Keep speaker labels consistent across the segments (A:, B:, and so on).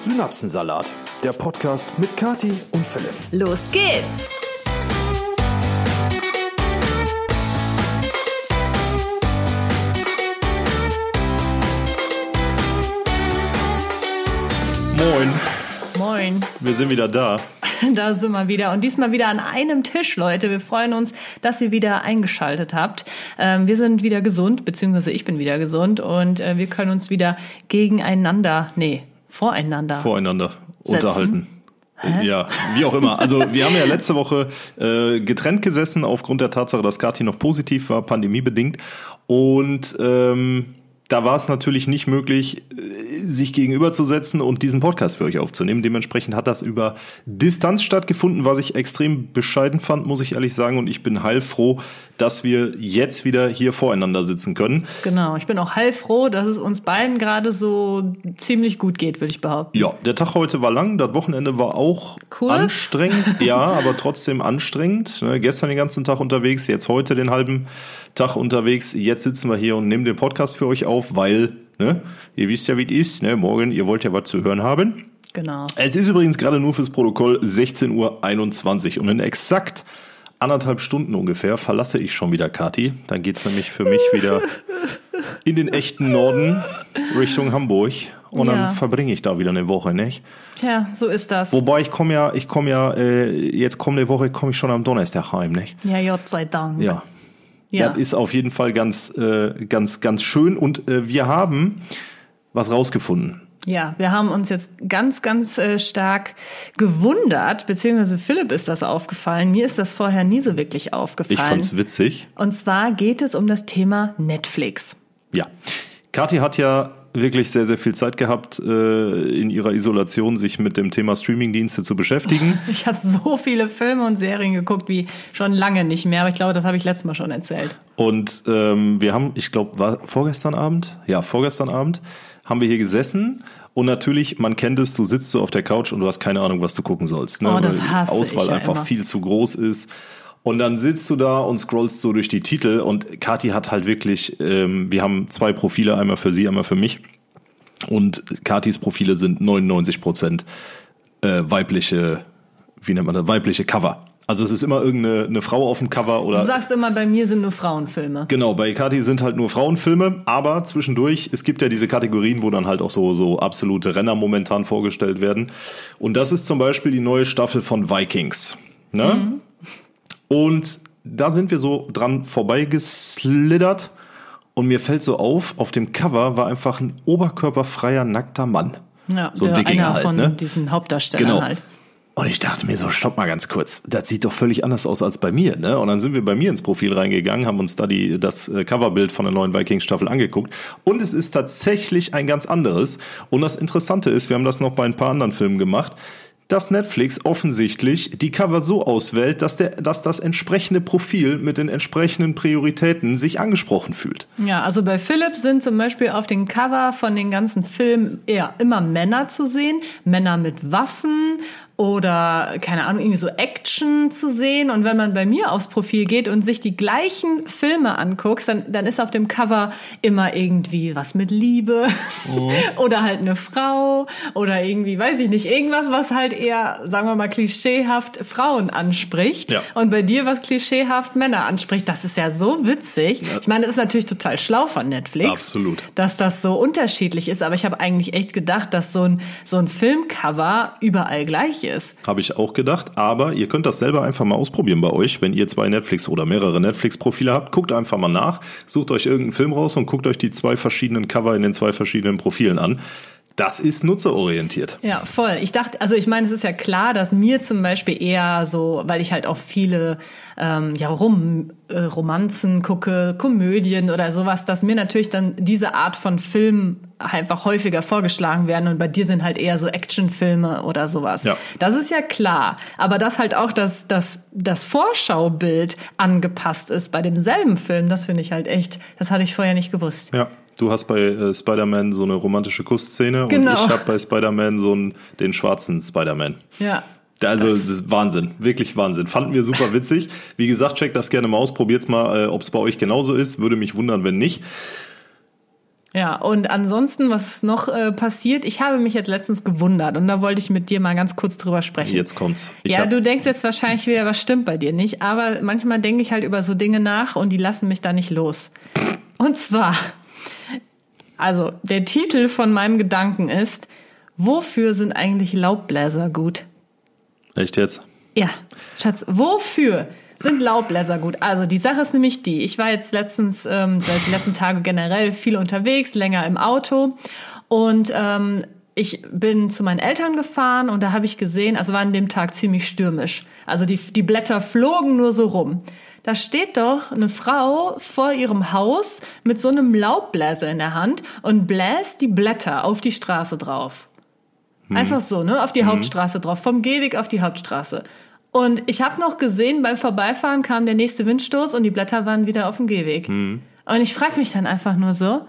A: Synapsensalat, der Podcast mit Kati und Philipp.
B: Los geht's!
C: Moin,
B: Moin,
C: wir sind wieder da.
B: da sind wir wieder. Und diesmal wieder an einem Tisch, Leute. Wir freuen uns, dass ihr wieder eingeschaltet habt. Ähm, wir sind wieder gesund, beziehungsweise ich bin wieder gesund und äh, wir können uns wieder gegeneinander, nee, voreinander.
C: Voreinander
B: Setzen?
C: unterhalten. Ja, wie auch immer. Also wir haben ja letzte Woche äh, getrennt gesessen aufgrund der Tatsache, dass Kati noch positiv war, pandemiebedingt. Und ähm, da war es natürlich nicht möglich, äh, sich gegenüberzusetzen und diesen Podcast für euch aufzunehmen. Dementsprechend hat das über Distanz stattgefunden, was ich extrem bescheiden fand, muss ich ehrlich sagen. Und ich bin heilfroh, dass wir jetzt wieder hier voreinander sitzen können.
B: Genau, ich bin auch heilfroh, dass es uns beiden gerade so ziemlich gut geht, würde ich behaupten.
C: Ja, der Tag heute war lang, das Wochenende war auch
B: Kurz.
C: anstrengend, ja, aber trotzdem anstrengend. Ne, gestern den ganzen Tag unterwegs, jetzt heute den halben Tag unterwegs. Jetzt sitzen wir hier und nehmen den Podcast für euch auf, weil, ne, ihr wisst ja, wie es ist, ne, morgen, ihr wollt ja was zu hören haben.
B: Genau.
C: Es ist übrigens gerade nur fürs Protokoll 16.21 Uhr und in exakt anderthalb Stunden ungefähr verlasse ich schon wieder Kati. Dann geht's nämlich für mich wieder in den echten Norden Richtung Hamburg und
B: Ja.
C: dann verbringe ich da wieder eine Woche, nicht?
B: Tja, so ist das.
C: Wobei ich komme ja, ich komme ja, äh, jetzt kommende Woche komme ich schon am Donnerstag heim, nicht?
B: Ja, Gott sei Dank.
C: Ja.
B: ja.
C: Das ist auf jeden Fall ganz, äh, ganz, ganz schön. Und äh, wir haben was rausgefunden.
B: Ja, wir haben uns jetzt ganz, ganz äh, stark gewundert, beziehungsweise Philipp ist das aufgefallen. Mir ist das vorher nie so wirklich
C: Ich
B: aufgefallen.
C: fand's witzig.
B: Und zwar geht es um das Thema Netflix.
C: Ja. Kathi hat ja wirklich sehr, sehr viel Zeit gehabt, äh, in ihrer Isolation sich mit dem Thema Streamingdienste zu beschäftigen.
B: Ich habe so viele Filme und Serien geguckt wie schon lange nicht mehr, aber ich glaube, das habe ich letztes Mal schon erzählt.
C: Und ähm, wir haben, ich glaube, war vorgestern Abend? Ja, vorgestern Abend haben wir hier gesessen. Und natürlich, man kennt es, du sitzt so auf der Couch und du hast keine Ahnung, was du gucken sollst. Ne?
B: Oh, das
C: Weil die
B: hasse
C: Auswahl
B: ich ja
C: einfach
B: immer.
C: viel zu groß ist. Und dann sitzt du da und scrollst so durch die Titel. Und Kathi hat halt wirklich, ähm, wir haben zwei Profile, einmal für sie, einmal für mich. Und Katis Profile sind 99 Prozent äh, weibliche, wie nennt man das, weibliche Cover. Also es ist immer irgendeine eine Frau auf dem Cover oder
B: Du sagst immer, bei mir sind nur Frauenfilme.
C: Genau, bei Kati sind halt nur Frauenfilme, aber zwischendurch, es gibt ja diese Kategorien, wo dann halt auch so, so absolute Renner momentan vorgestellt werden. Und das ist zum Beispiel die neue Staffel von Vikings. Ne? Und da sind wir so dran vorbeigeslittert und mir fällt so auf, auf dem Cover war einfach ein oberkörperfreier, nackter Mann.
B: Ja,
C: so ein Wikinger
B: einer
C: halt,
B: von
C: ne?
B: diesen Hauptdarstellern
C: Genau.
B: halt.
C: Und ich dachte mir so, stopp mal ganz kurz, das sieht doch völlig anders aus als bei mir, ne? Und dann sind wir bei mir ins Profil reingegangen, haben uns da die, das äh, Coverbild von der neuen Vikings-Staffel angeguckt. Und es ist tatsächlich ein ganz anderes. Und das Interessante ist, wir haben das noch bei ein paar anderen Filmen gemacht, dass Netflix offensichtlich die Cover so auswählt, dass, der, dass das entsprechende Profil mit den entsprechenden Prioritäten sich angesprochen fühlt.
B: Ja, also bei Philipp sind zum Beispiel auf den Cover von den ganzen Filmen eher immer Männer zu sehen. Männer mit Waffen oder, keine Ahnung, irgendwie so Action zu sehen. Und wenn man bei mir aufs Profil geht und sich die gleichen Filme anguckt, dann, dann ist auf dem Cover immer irgendwie was mit Liebe oder halt eine Frau oder irgendwie, weiß ich nicht, irgendwas, was halt eher, sagen wir mal, klischeehaft Frauen anspricht.
C: Ja.
B: Und bei dir was klischeehaft Männer anspricht. Das ist ja so witzig. Ich meine, es ist natürlich total schlau von Netflix.
C: Absolut.
B: Dass das so unterschiedlich ist. Aber ich habe eigentlich echt gedacht, dass so ein, so ein Filmcover überall gleich ist.
C: Habe ich auch gedacht, aber ihr könnt das selber einfach mal ausprobieren bei euch, wenn ihr zwei Netflix oder mehrere Netflix-Profile habt. Guckt einfach mal nach, sucht euch irgendeinen Film raus und guckt euch die zwei verschiedenen Cover in den zwei verschiedenen Profilen an. Das ist nutzerorientiert.
B: Ja, voll. Ich dachte, also ich meine, es ist ja klar, dass mir zum Beispiel eher so, weil ich halt auch viele ähm, ja, Rom, äh, Romanzen gucke, Komödien oder sowas, dass mir natürlich dann diese Art von Film einfach häufiger vorgeschlagen werden und bei dir sind halt eher so Actionfilme oder sowas.
C: Ja.
B: Das ist ja klar. Aber dass halt auch das, das, das Vorschaubild angepasst ist bei demselben Film, das finde ich halt echt, das hatte ich vorher nicht gewusst.
C: Ja. Du hast bei äh, Spider-Man so eine romantische Kussszene
B: Genau.
C: und ich habe bei Spider-Man so einen, den schwarzen Spider-Man.
B: Ja.
C: Also das ist Wahnsinn, wirklich Wahnsinn. Fanden wir super witzig. Wie gesagt, checkt das gerne mal aus, probiert's mal, äh, ob es bei euch genauso ist. Würde mich wundern, wenn nicht.
B: Ja, und ansonsten, was noch äh, passiert, ich habe mich jetzt letztens gewundert und da wollte ich mit dir mal ganz kurz drüber sprechen.
C: Jetzt kommt's. Ich
B: ja, du denkst jetzt wahrscheinlich wieder, was stimmt bei dir nicht, aber manchmal denke ich halt über so Dinge nach und die lassen mich da nicht los. Und zwar, also der Titel von meinem Gedanken ist, wofür sind eigentlich Laubbläser gut?
C: Echt jetzt?
B: Ja, Schatz, wofür sind Laubbläser gut? Also die Sache ist nämlich die, ich war jetzt letztens, ähm, die letzten Tage generell viel unterwegs, länger im Auto und ähm, ich bin zu meinen Eltern gefahren und da habe ich gesehen, also war an dem Tag ziemlich stürmisch. Also die, die Blätter flogen nur so rum. Da steht doch eine Frau vor ihrem Haus mit so einem Laubbläser in der Hand und bläst die Blätter auf die Straße drauf. Einfach so, ne? Auf die Hauptstraße drauf, vom Gehweg auf die Hauptstraße. Und ich habe noch gesehen, beim Vorbeifahren kam der nächste Windstoß und die Blätter waren wieder auf dem Gehweg. Und ich frage mich dann einfach nur so,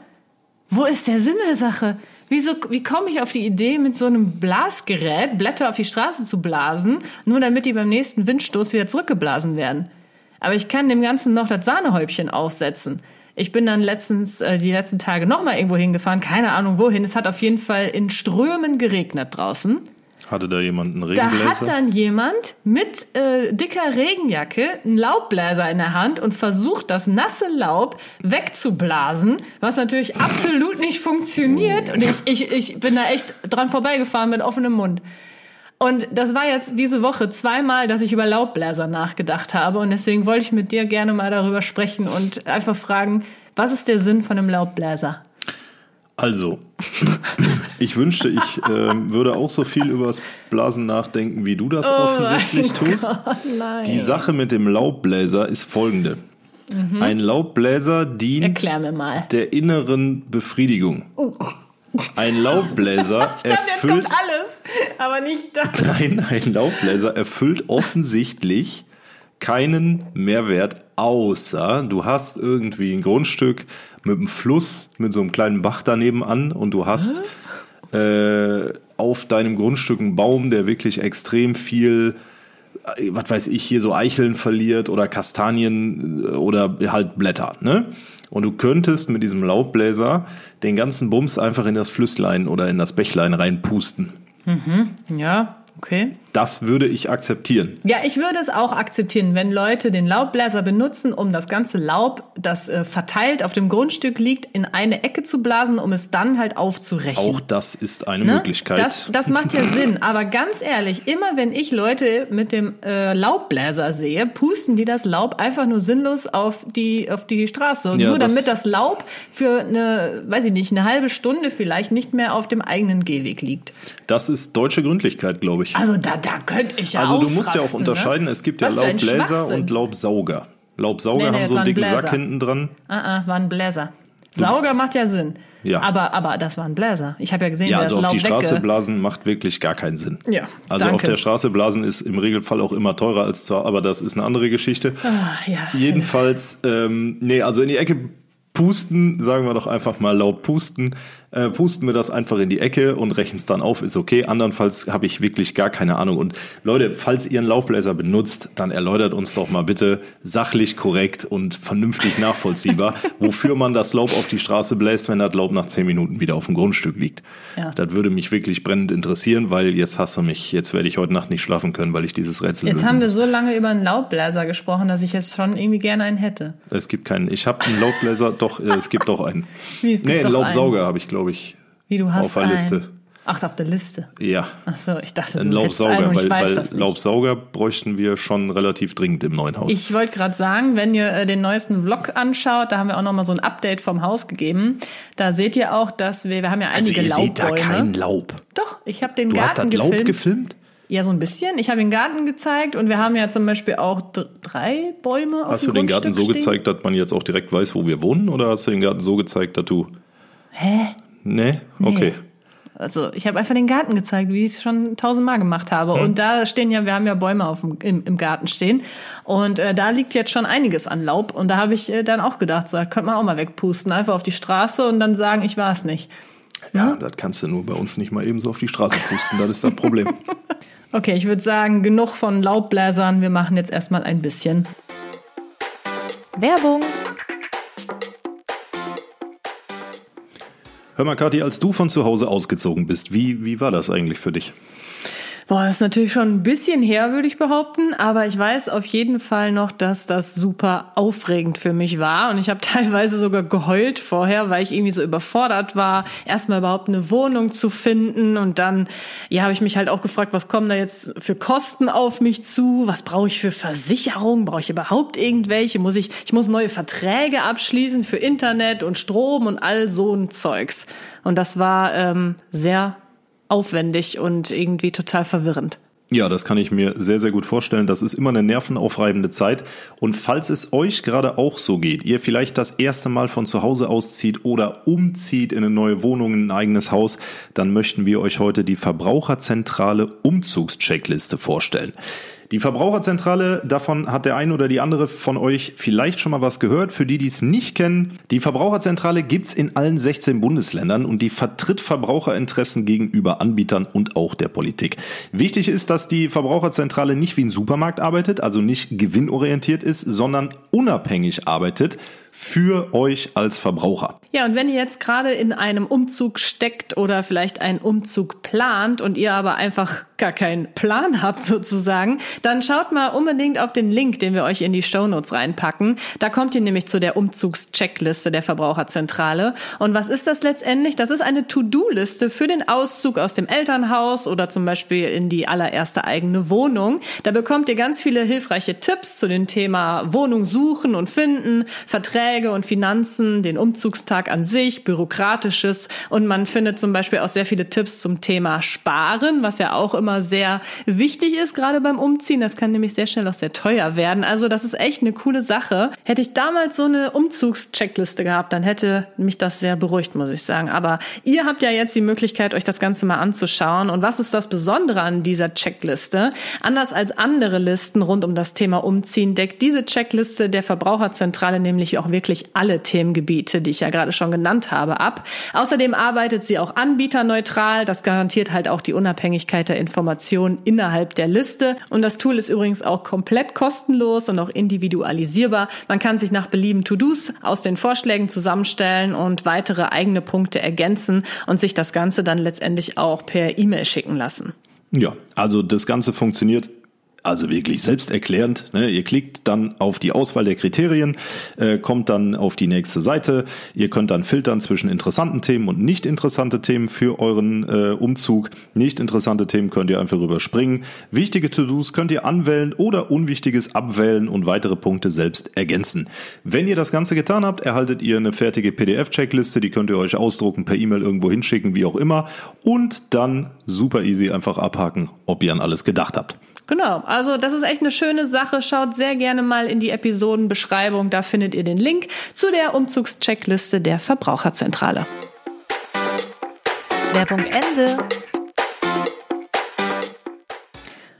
B: wo ist der Sinn der Sache? Wieso, wie komme ich auf die Idee, mit so einem Blasgerät Blätter auf die Straße zu blasen, nur damit die beim nächsten Windstoß wieder zurückgeblasen werden? Aber ich kann dem Ganzen noch das Sahnehäubchen aufsetzen. Ich bin dann letztens, äh, die letzten Tage nochmal irgendwo hingefahren, keine Ahnung wohin. Es hat auf jeden Fall in Strömen geregnet draußen.
C: Hatte da jemand einen
B: Da
C: Regenbläser?
B: hat dann jemand mit äh, dicker Regenjacke einen Laubbläser in der Hand und versucht, das nasse Laub wegzublasen, was natürlich absolut nicht funktioniert. Und ich, ich, ich bin da echt dran vorbeigefahren mit offenem Mund. Und das war jetzt diese Woche zweimal, dass ich über Laubbläser nachgedacht habe. Und deswegen wollte ich mit dir gerne mal darüber sprechen und einfach fragen, was ist der Sinn von einem Laubbläser?
C: Also, ich wünschte, ich ähm, würde auch so viel über das Blasen nachdenken, wie du das offensichtlich tust.
B: Oh nein.
C: Die Sache mit dem Laubbläser ist folgende. Ein Laubbläser dient
B: Mhm. Erklär mir mal.
C: der inneren Befriedigung. Ein Laubbläser
B: jetzt
C: erfüllt
B: alles, aber nicht das.
C: Nein, ein Laubbläser erfüllt offensichtlich keinen Mehrwert, außer du hast irgendwie ein Grundstück mit einem Fluss, mit so einem kleinen Bach daneben an und du hast äh, auf deinem Grundstück einen Baum, der wirklich extrem viel, was weiß ich, hier so Eicheln verliert oder Kastanien äh, oder halt Blätter, ne? Und du könntest mit diesem Laubbläser den ganzen Bums einfach in das Flüsslein oder in das Bächlein reinpusten.
B: Ja, okay.
C: Das würde ich akzeptieren.
B: Ja, ich würde es auch akzeptieren, wenn Leute den Laubbläser benutzen, um das ganze Laub, das äh, verteilt auf dem Grundstück liegt, in eine Ecke zu blasen, um es dann halt aufzurechen.
C: Auch das ist eine
B: Ne?
C: Möglichkeit.
B: Das, das macht ja Sinn. Aber ganz ehrlich, immer wenn ich Leute mit dem äh, Laubbläser sehe, pusten die das Laub einfach nur sinnlos auf die, auf die Straße.
C: Ja,
B: nur
C: das-
B: damit das Laub für eine, weiß ich nicht, eine halbe Stunde vielleicht nicht mehr auf dem eigenen Gehweg liegt.
C: das ist deutsche Gründlichkeit, glaube ich.
B: Also da, da könnte ich ja
C: Also du musst ja auch
B: ausrasten,
C: unterscheiden,
B: ne?
C: es gibt ja Laubbläser und Laubsauger. Laubsauger
B: Nee, nee,
C: haben so einen
B: ein
C: dicken
B: Bläser.
C: Sack hinten dran.
B: Ah, ah, war ein Bläser. Sauger macht ja Sinn.
C: Ja.
B: Aber, aber das war ein Bläser. Ich habe ja gesehen,
C: Ja, also auf die Straße blasen macht wirklich gar keinen Sinn.
B: Ja,
C: Also auf
B: danke.
C: der Straße blasen ist im Regelfall auch immer teurer als zu, aber das ist eine andere Geschichte.
B: Ah, ja.
C: Jedenfalls, ähm, nee, also in die Ecke pusten, sagen wir doch einfach mal laut pusten, äh, pusten wir das einfach in die Ecke und rechnen es dann auf, ist okay. Andernfalls habe ich wirklich gar keine Ahnung. Und Leute, falls ihr einen Laubbläser benutzt, dann erläutert uns doch mal bitte sachlich korrekt und vernünftig nachvollziehbar, wofür man das Laub auf die Straße bläst, wenn das Laub nach zehn Minuten wieder auf dem Grundstück liegt.
B: Ja.
C: Das würde mich wirklich brennend interessieren, weil jetzt hast du mich, jetzt werde ich heute Nacht nicht schlafen können, weil ich dieses Rätsel
B: Jetzt haben wir
C: muss.
B: so lange über einen Laubbläser gesprochen, dass ich jetzt schon irgendwie gerne einen hätte.
C: Es gibt keinen. Ich habe einen Laubbläser, doch, äh, es gibt doch einen.
B: Wie, es gibt
C: nee, einen Laubsauger habe ich, glaube ich.
B: Wie du hast
C: auf der
B: einen.
C: Liste.
B: Ach, auf der Liste.
C: Ja,
B: Ach so, ich dachte,
C: ein
B: du einen
C: Laubsauger,
B: ich
C: weil, weil. Laubsauger bräuchten wir schon relativ dringend im neuen Haus.
B: Ich wollte gerade sagen, wenn ihr äh, den neuesten Vlog anschaut, da haben wir auch noch mal so ein Update vom Haus gegeben. Da seht ihr auch, dass wir, wir haben ja
C: also
B: einige
C: ihr seht da
B: Laubbäume.
C: kein Laub.
B: Doch, ich habe den
C: Du hast
B: Garten
C: das Laub
B: gefilmt.
C: gefilmt?
B: Ja, so ein bisschen. Ich habe den Garten gezeigt und wir haben ja zum Beispiel auch dr- drei Bäume auf
C: Hast du
B: dem
C: den Garten so
B: stehen.
C: gezeigt, dass man jetzt auch direkt weiß, wo wir wohnen? Oder hast du den Garten so gezeigt, dass du...
B: Hä?
C: Nee? Okay.
B: Also ich habe einfach den Garten gezeigt, wie ich es schon tausendmal gemacht habe.
C: Hm.
B: Und da stehen ja, wir haben ja Bäume auf dem, im, im Garten stehen. Und äh, da liegt jetzt schon einiges an Laub. Und da habe ich äh, dann auch gedacht, so, da könnte man auch mal wegpusten. Einfach auf die Straße und dann sagen, ich war es nicht.
C: Ja, das kannst du nur bei uns nicht mal eben so auf die Straße pusten. Das ist das Problem.
B: Okay, ich würde sagen, genug von Laubbläsern. Wir machen jetzt erstmal ein bisschen Werbung.
C: Hör mal, Kathi, als du von zu Hause ausgezogen bist, wie, wie war das eigentlich für dich?
B: Boah, das ist natürlich schon ein bisschen her, würde ich behaupten. Aber ich weiß auf jeden Fall noch, dass das super aufregend für mich war. Und ich habe teilweise sogar geheult vorher, weil ich irgendwie so überfordert war, erstmal überhaupt eine Wohnung zu finden. Und dann, ja, habe ich mich halt auch gefragt, was kommen da jetzt für Kosten auf mich zu? Was brauche ich für Versicherungen? Brauche ich überhaupt irgendwelche? Muss ich, ich muss neue Verträge abschließen für Internet und Strom und all so ein Zeugs. Und das war ähm, sehr aufwendig und irgendwie total verwirrend.
C: Ja, das kann ich mir sehr, sehr gut vorstellen. Das ist immer eine nervenaufreibende Zeit. Und falls es euch gerade auch so geht, ihr vielleicht das erste Mal von zu Hause auszieht oder umzieht in eine neue Wohnung, in ein eigenes Haus, dann möchten wir euch heute die Verbraucherzentrale Umzugscheckliste vorstellen. Die Verbraucherzentrale, davon hat der ein oder die andere von euch vielleicht schon mal was gehört. Für die, die es nicht kennen, die Verbraucherzentrale gibt's in allen 16 Bundesländern und die vertritt Verbraucherinteressen gegenüber Anbietern und auch der Politik. Wichtig ist, dass die Verbraucherzentrale nicht wie ein Supermarkt arbeitet, also nicht gewinnorientiert ist, sondern unabhängig arbeitet für euch als Verbraucher.
B: Ja, und wenn ihr jetzt gerade in einem Umzug steckt oder vielleicht einen Umzug plant und ihr aber einfach gar keinen Plan habt sozusagen, dann schaut mal unbedingt auf den Link, den wir euch in die Shownotes reinpacken. Da kommt ihr nämlich zu der Umzugscheckliste der Verbraucherzentrale. Und was ist das letztendlich? Das ist eine To-Do-Liste für den Auszug aus dem Elternhaus oder zum Beispiel in die allererste eigene Wohnung. Da bekommt ihr ganz viele hilfreiche Tipps zu dem Thema Wohnung suchen und finden, Verträge und Finanzen, den Umzugstag an sich, bürokratisches und man findet zum Beispiel auch sehr viele Tipps zum Thema Sparen, was ja auch immer sehr wichtig ist, gerade beim Umziehen. Das kann nämlich sehr schnell auch sehr teuer werden. Also das ist echt eine coole Sache. Hätte ich damals so eine Umzugscheckliste gehabt, dann hätte mich das sehr beruhigt, muss ich sagen. Aber ihr habt ja jetzt die Möglichkeit, euch das Ganze mal anzuschauen. Und was ist das Besondere an dieser Checkliste? Anders als andere Listen rund um das Thema Umziehen deckt diese Checkliste der Verbraucherzentrale nämlich auch wirklich alle Themengebiete, die ich ja gerade schon genannt habe, ab. Außerdem arbeitet sie auch anbieterneutral. Das garantiert halt auch die Unabhängigkeit der Informationen innerhalb der Liste. Und das Tool ist übrigens auch komplett kostenlos und auch individualisierbar. Man kann sich nach Belieben To-Dos aus den Vorschlägen zusammenstellen und weitere eigene Punkte ergänzen und sich das Ganze dann letztendlich auch per E-Mail schicken lassen.
C: Ja, also das Ganze funktioniert also wirklich selbsterklärend. Ne? Ihr klickt dann auf die Auswahl der Kriterien, äh, kommt dann auf die nächste Seite. Ihr könnt dann filtern zwischen interessanten Themen und nicht interessante Themen für euren äh, Umzug. Nicht interessante Themen könnt ihr einfach überspringen. Wichtige To-Dos könnt ihr anwählen oder Unwichtiges abwählen und weitere Punkte selbst ergänzen. Wenn ihr das Ganze getan habt, erhaltet ihr eine fertige PDF-Checkliste. Die könnt ihr euch ausdrucken, per E-Mail irgendwo hinschicken, wie auch immer. Und dann super easy einfach abhaken, ob ihr an alles gedacht habt.
B: Genau, also das ist echt eine schöne Sache. Schaut sehr gerne mal in die Episodenbeschreibung, da findet ihr den Link zu der Umzugscheckliste der Verbraucherzentrale. Werbung Ende.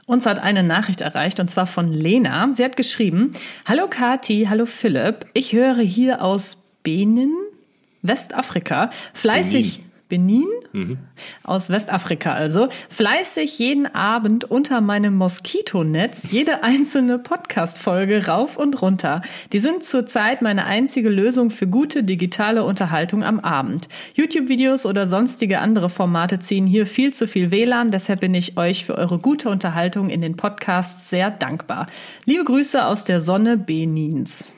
B: Uns hat eine Nachricht erreicht und zwar von Lena. Sie hat geschrieben: Hallo Kati, hallo Philipp. Ich höre hier aus Benin, Westafrika, fleißig. Benin. Benin, mhm. aus Westafrika also, fleißig jeden Abend unter meinem Moskitonetz jede einzelne Podcast-Folge rauf und runter. Die sind zurzeit meine einzige Lösung für gute digitale Unterhaltung am Abend. YouTube-Videos oder sonstige andere Formate ziehen hier viel zu viel WLAN, deshalb bin ich euch für eure gute Unterhaltung in den Podcasts sehr dankbar. Liebe Grüße aus der Sonne Benins.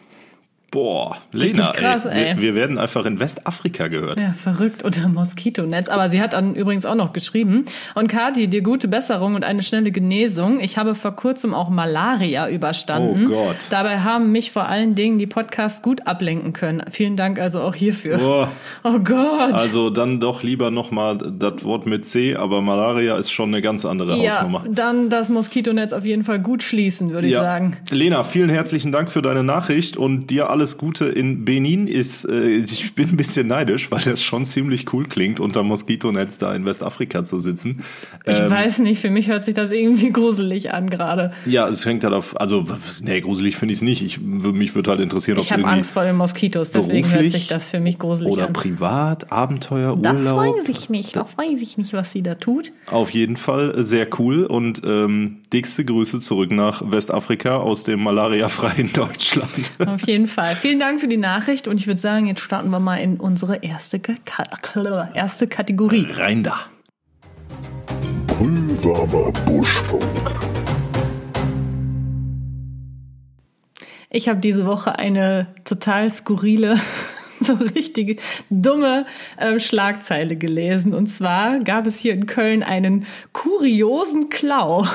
C: Boah, Lena, krass, ey, ey. Wir, wir, werden einfach in Westafrika gehört.
B: Ja, verrückt unter Moskitonetz. Aber sie hat dann übrigens auch noch geschrieben. Und Kati, dir gute Besserung und eine schnelle Genesung. Ich habe vor kurzem auch Malaria überstanden. Oh Gott. Dabei haben mich vor allen Dingen die Podcasts gut ablenken können. Vielen Dank also auch hierfür. Boah. Oh Gott.
C: Also dann doch lieber nochmal das Wort mit C, aber Malaria ist schon eine ganz andere ja, Hausnummer.
B: Dann das Moskitonetz auf jeden Fall gut schließen, würde ja. ich sagen.
C: Lena, vielen herzlichen Dank für deine Nachricht und dir alles alles Gute in Benin ist, äh, ich bin ein bisschen neidisch, weil das schon ziemlich cool klingt, unter Moskitonetz da in Westafrika zu sitzen.
B: Ich ähm, weiß nicht, für mich hört sich das irgendwie gruselig an gerade.
C: Ja, es hängt halt auf, also, nee, gruselig finde ich es nicht. Ich, mich würde halt interessieren, ob
B: Ich habe Angst vor den Moskitos, deswegen hört sich das für mich gruselig
C: oder
B: an.
C: Oder privat, Abenteuer, Urlaub.
B: Da weiß ich nicht, da weiß ich nicht, was sie da tut.
C: Auf jeden Fall sehr cool und ähm, dickste Grüße zurück nach Westafrika aus dem malariafreien Deutschland.
B: Auf jeden Fall. Geil. Vielen Dank für die Nachricht und ich würde sagen, jetzt starten wir mal in unsere erste, Ka erste Kategorie.
C: Rein da.
A: Brühwarmer Buschfunk.
B: Ich habe diese Woche eine total skurrile, so richtig dumme äh, Schlagzeile gelesen. Und zwar gab es hier in Köln einen kuriosen Klau.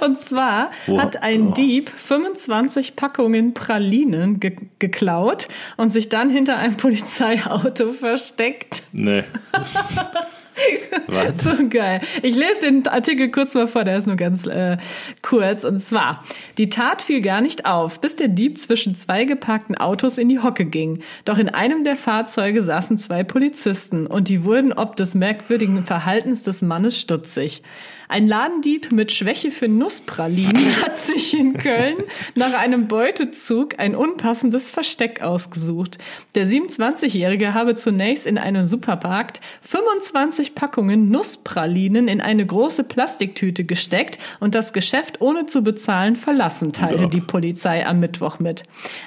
B: Und zwar
C: Wow.
B: hat ein
C: Oh.
B: Dieb 25 Packungen Pralinen ge geklaut und sich dann hinter einem Polizeiauto versteckt.
C: Nee. Was?
B: So geil. Ich lese den Artikel kurz mal vor, der ist nur ganz äh, kurz. Und zwar, die Tat fiel gar nicht auf, bis der Dieb zwischen zwei geparkten Autos in die Hocke ging. Doch in einem der Fahrzeuge saßen zwei Polizisten und die wurden ob des merkwürdigen Verhaltens des Mannes stutzig. Ein Ladendieb mit Schwäche für Nusspralinen hat sich in Köln nach einem Beutezug ein unpassendes Versteck ausgesucht. Der 27-Jährige habe zunächst in einem Supermarkt 25 Packungen Nusspralinen in eine große Plastiktüte gesteckt und das Geschäft ohne zu bezahlen verlassen, teilte
C: Ja.
B: die Polizei am Mittwoch mit.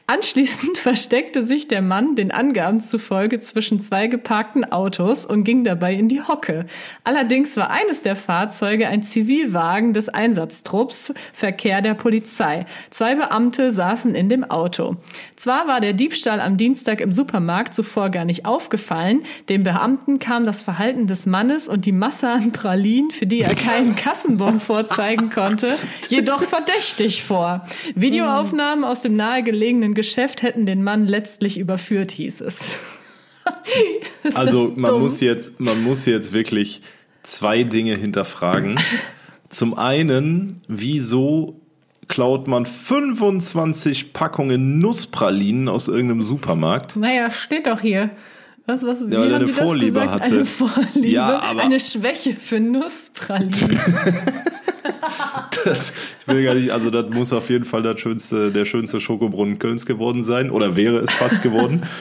B: Anschließend versteckte sich der Mann den Angaben zufolge zwischen zwei geparkten Autos und ging dabei in die Hocke. Allerdings war eines der Fahrzeuge ein Zivilwagen des Einsatztrupps Verkehr der Polizei. Zwei Beamte saßen in dem Auto. Zwar war der Diebstahl am Dienstag im Supermarkt zuvor gar nicht aufgefallen, dem Beamten kam das Verhalten des Mannes und die Masse an Pralinen, für die er keinen Kassenbon vorzeigen konnte, jedoch verdächtig vor. Videoaufnahmen aus dem nahegelegenen Geschäft hätten den Mann letztlich überführt, hieß es.
C: Also man
B: dumm?
C: muss jetzt, man muss jetzt wirklich zwei Dinge hinterfragen. Zum einen, wieso klaut man 25 Packungen Nusspralinen aus irgendeinem Supermarkt?
B: Naja, steht doch hier. Was, was, wie
C: Ja, weil er eine Vorliebe
B: gesagt?
C: hatte.
B: Eine Vorliebe,
C: Ja, aber-
B: eine Schwäche für Nusspralinen.
C: Das, ich will gar nicht, also das muss auf jeden Fall das schönste, der schönste Schokobrunnen Kölns geworden sein oder wäre es fast geworden.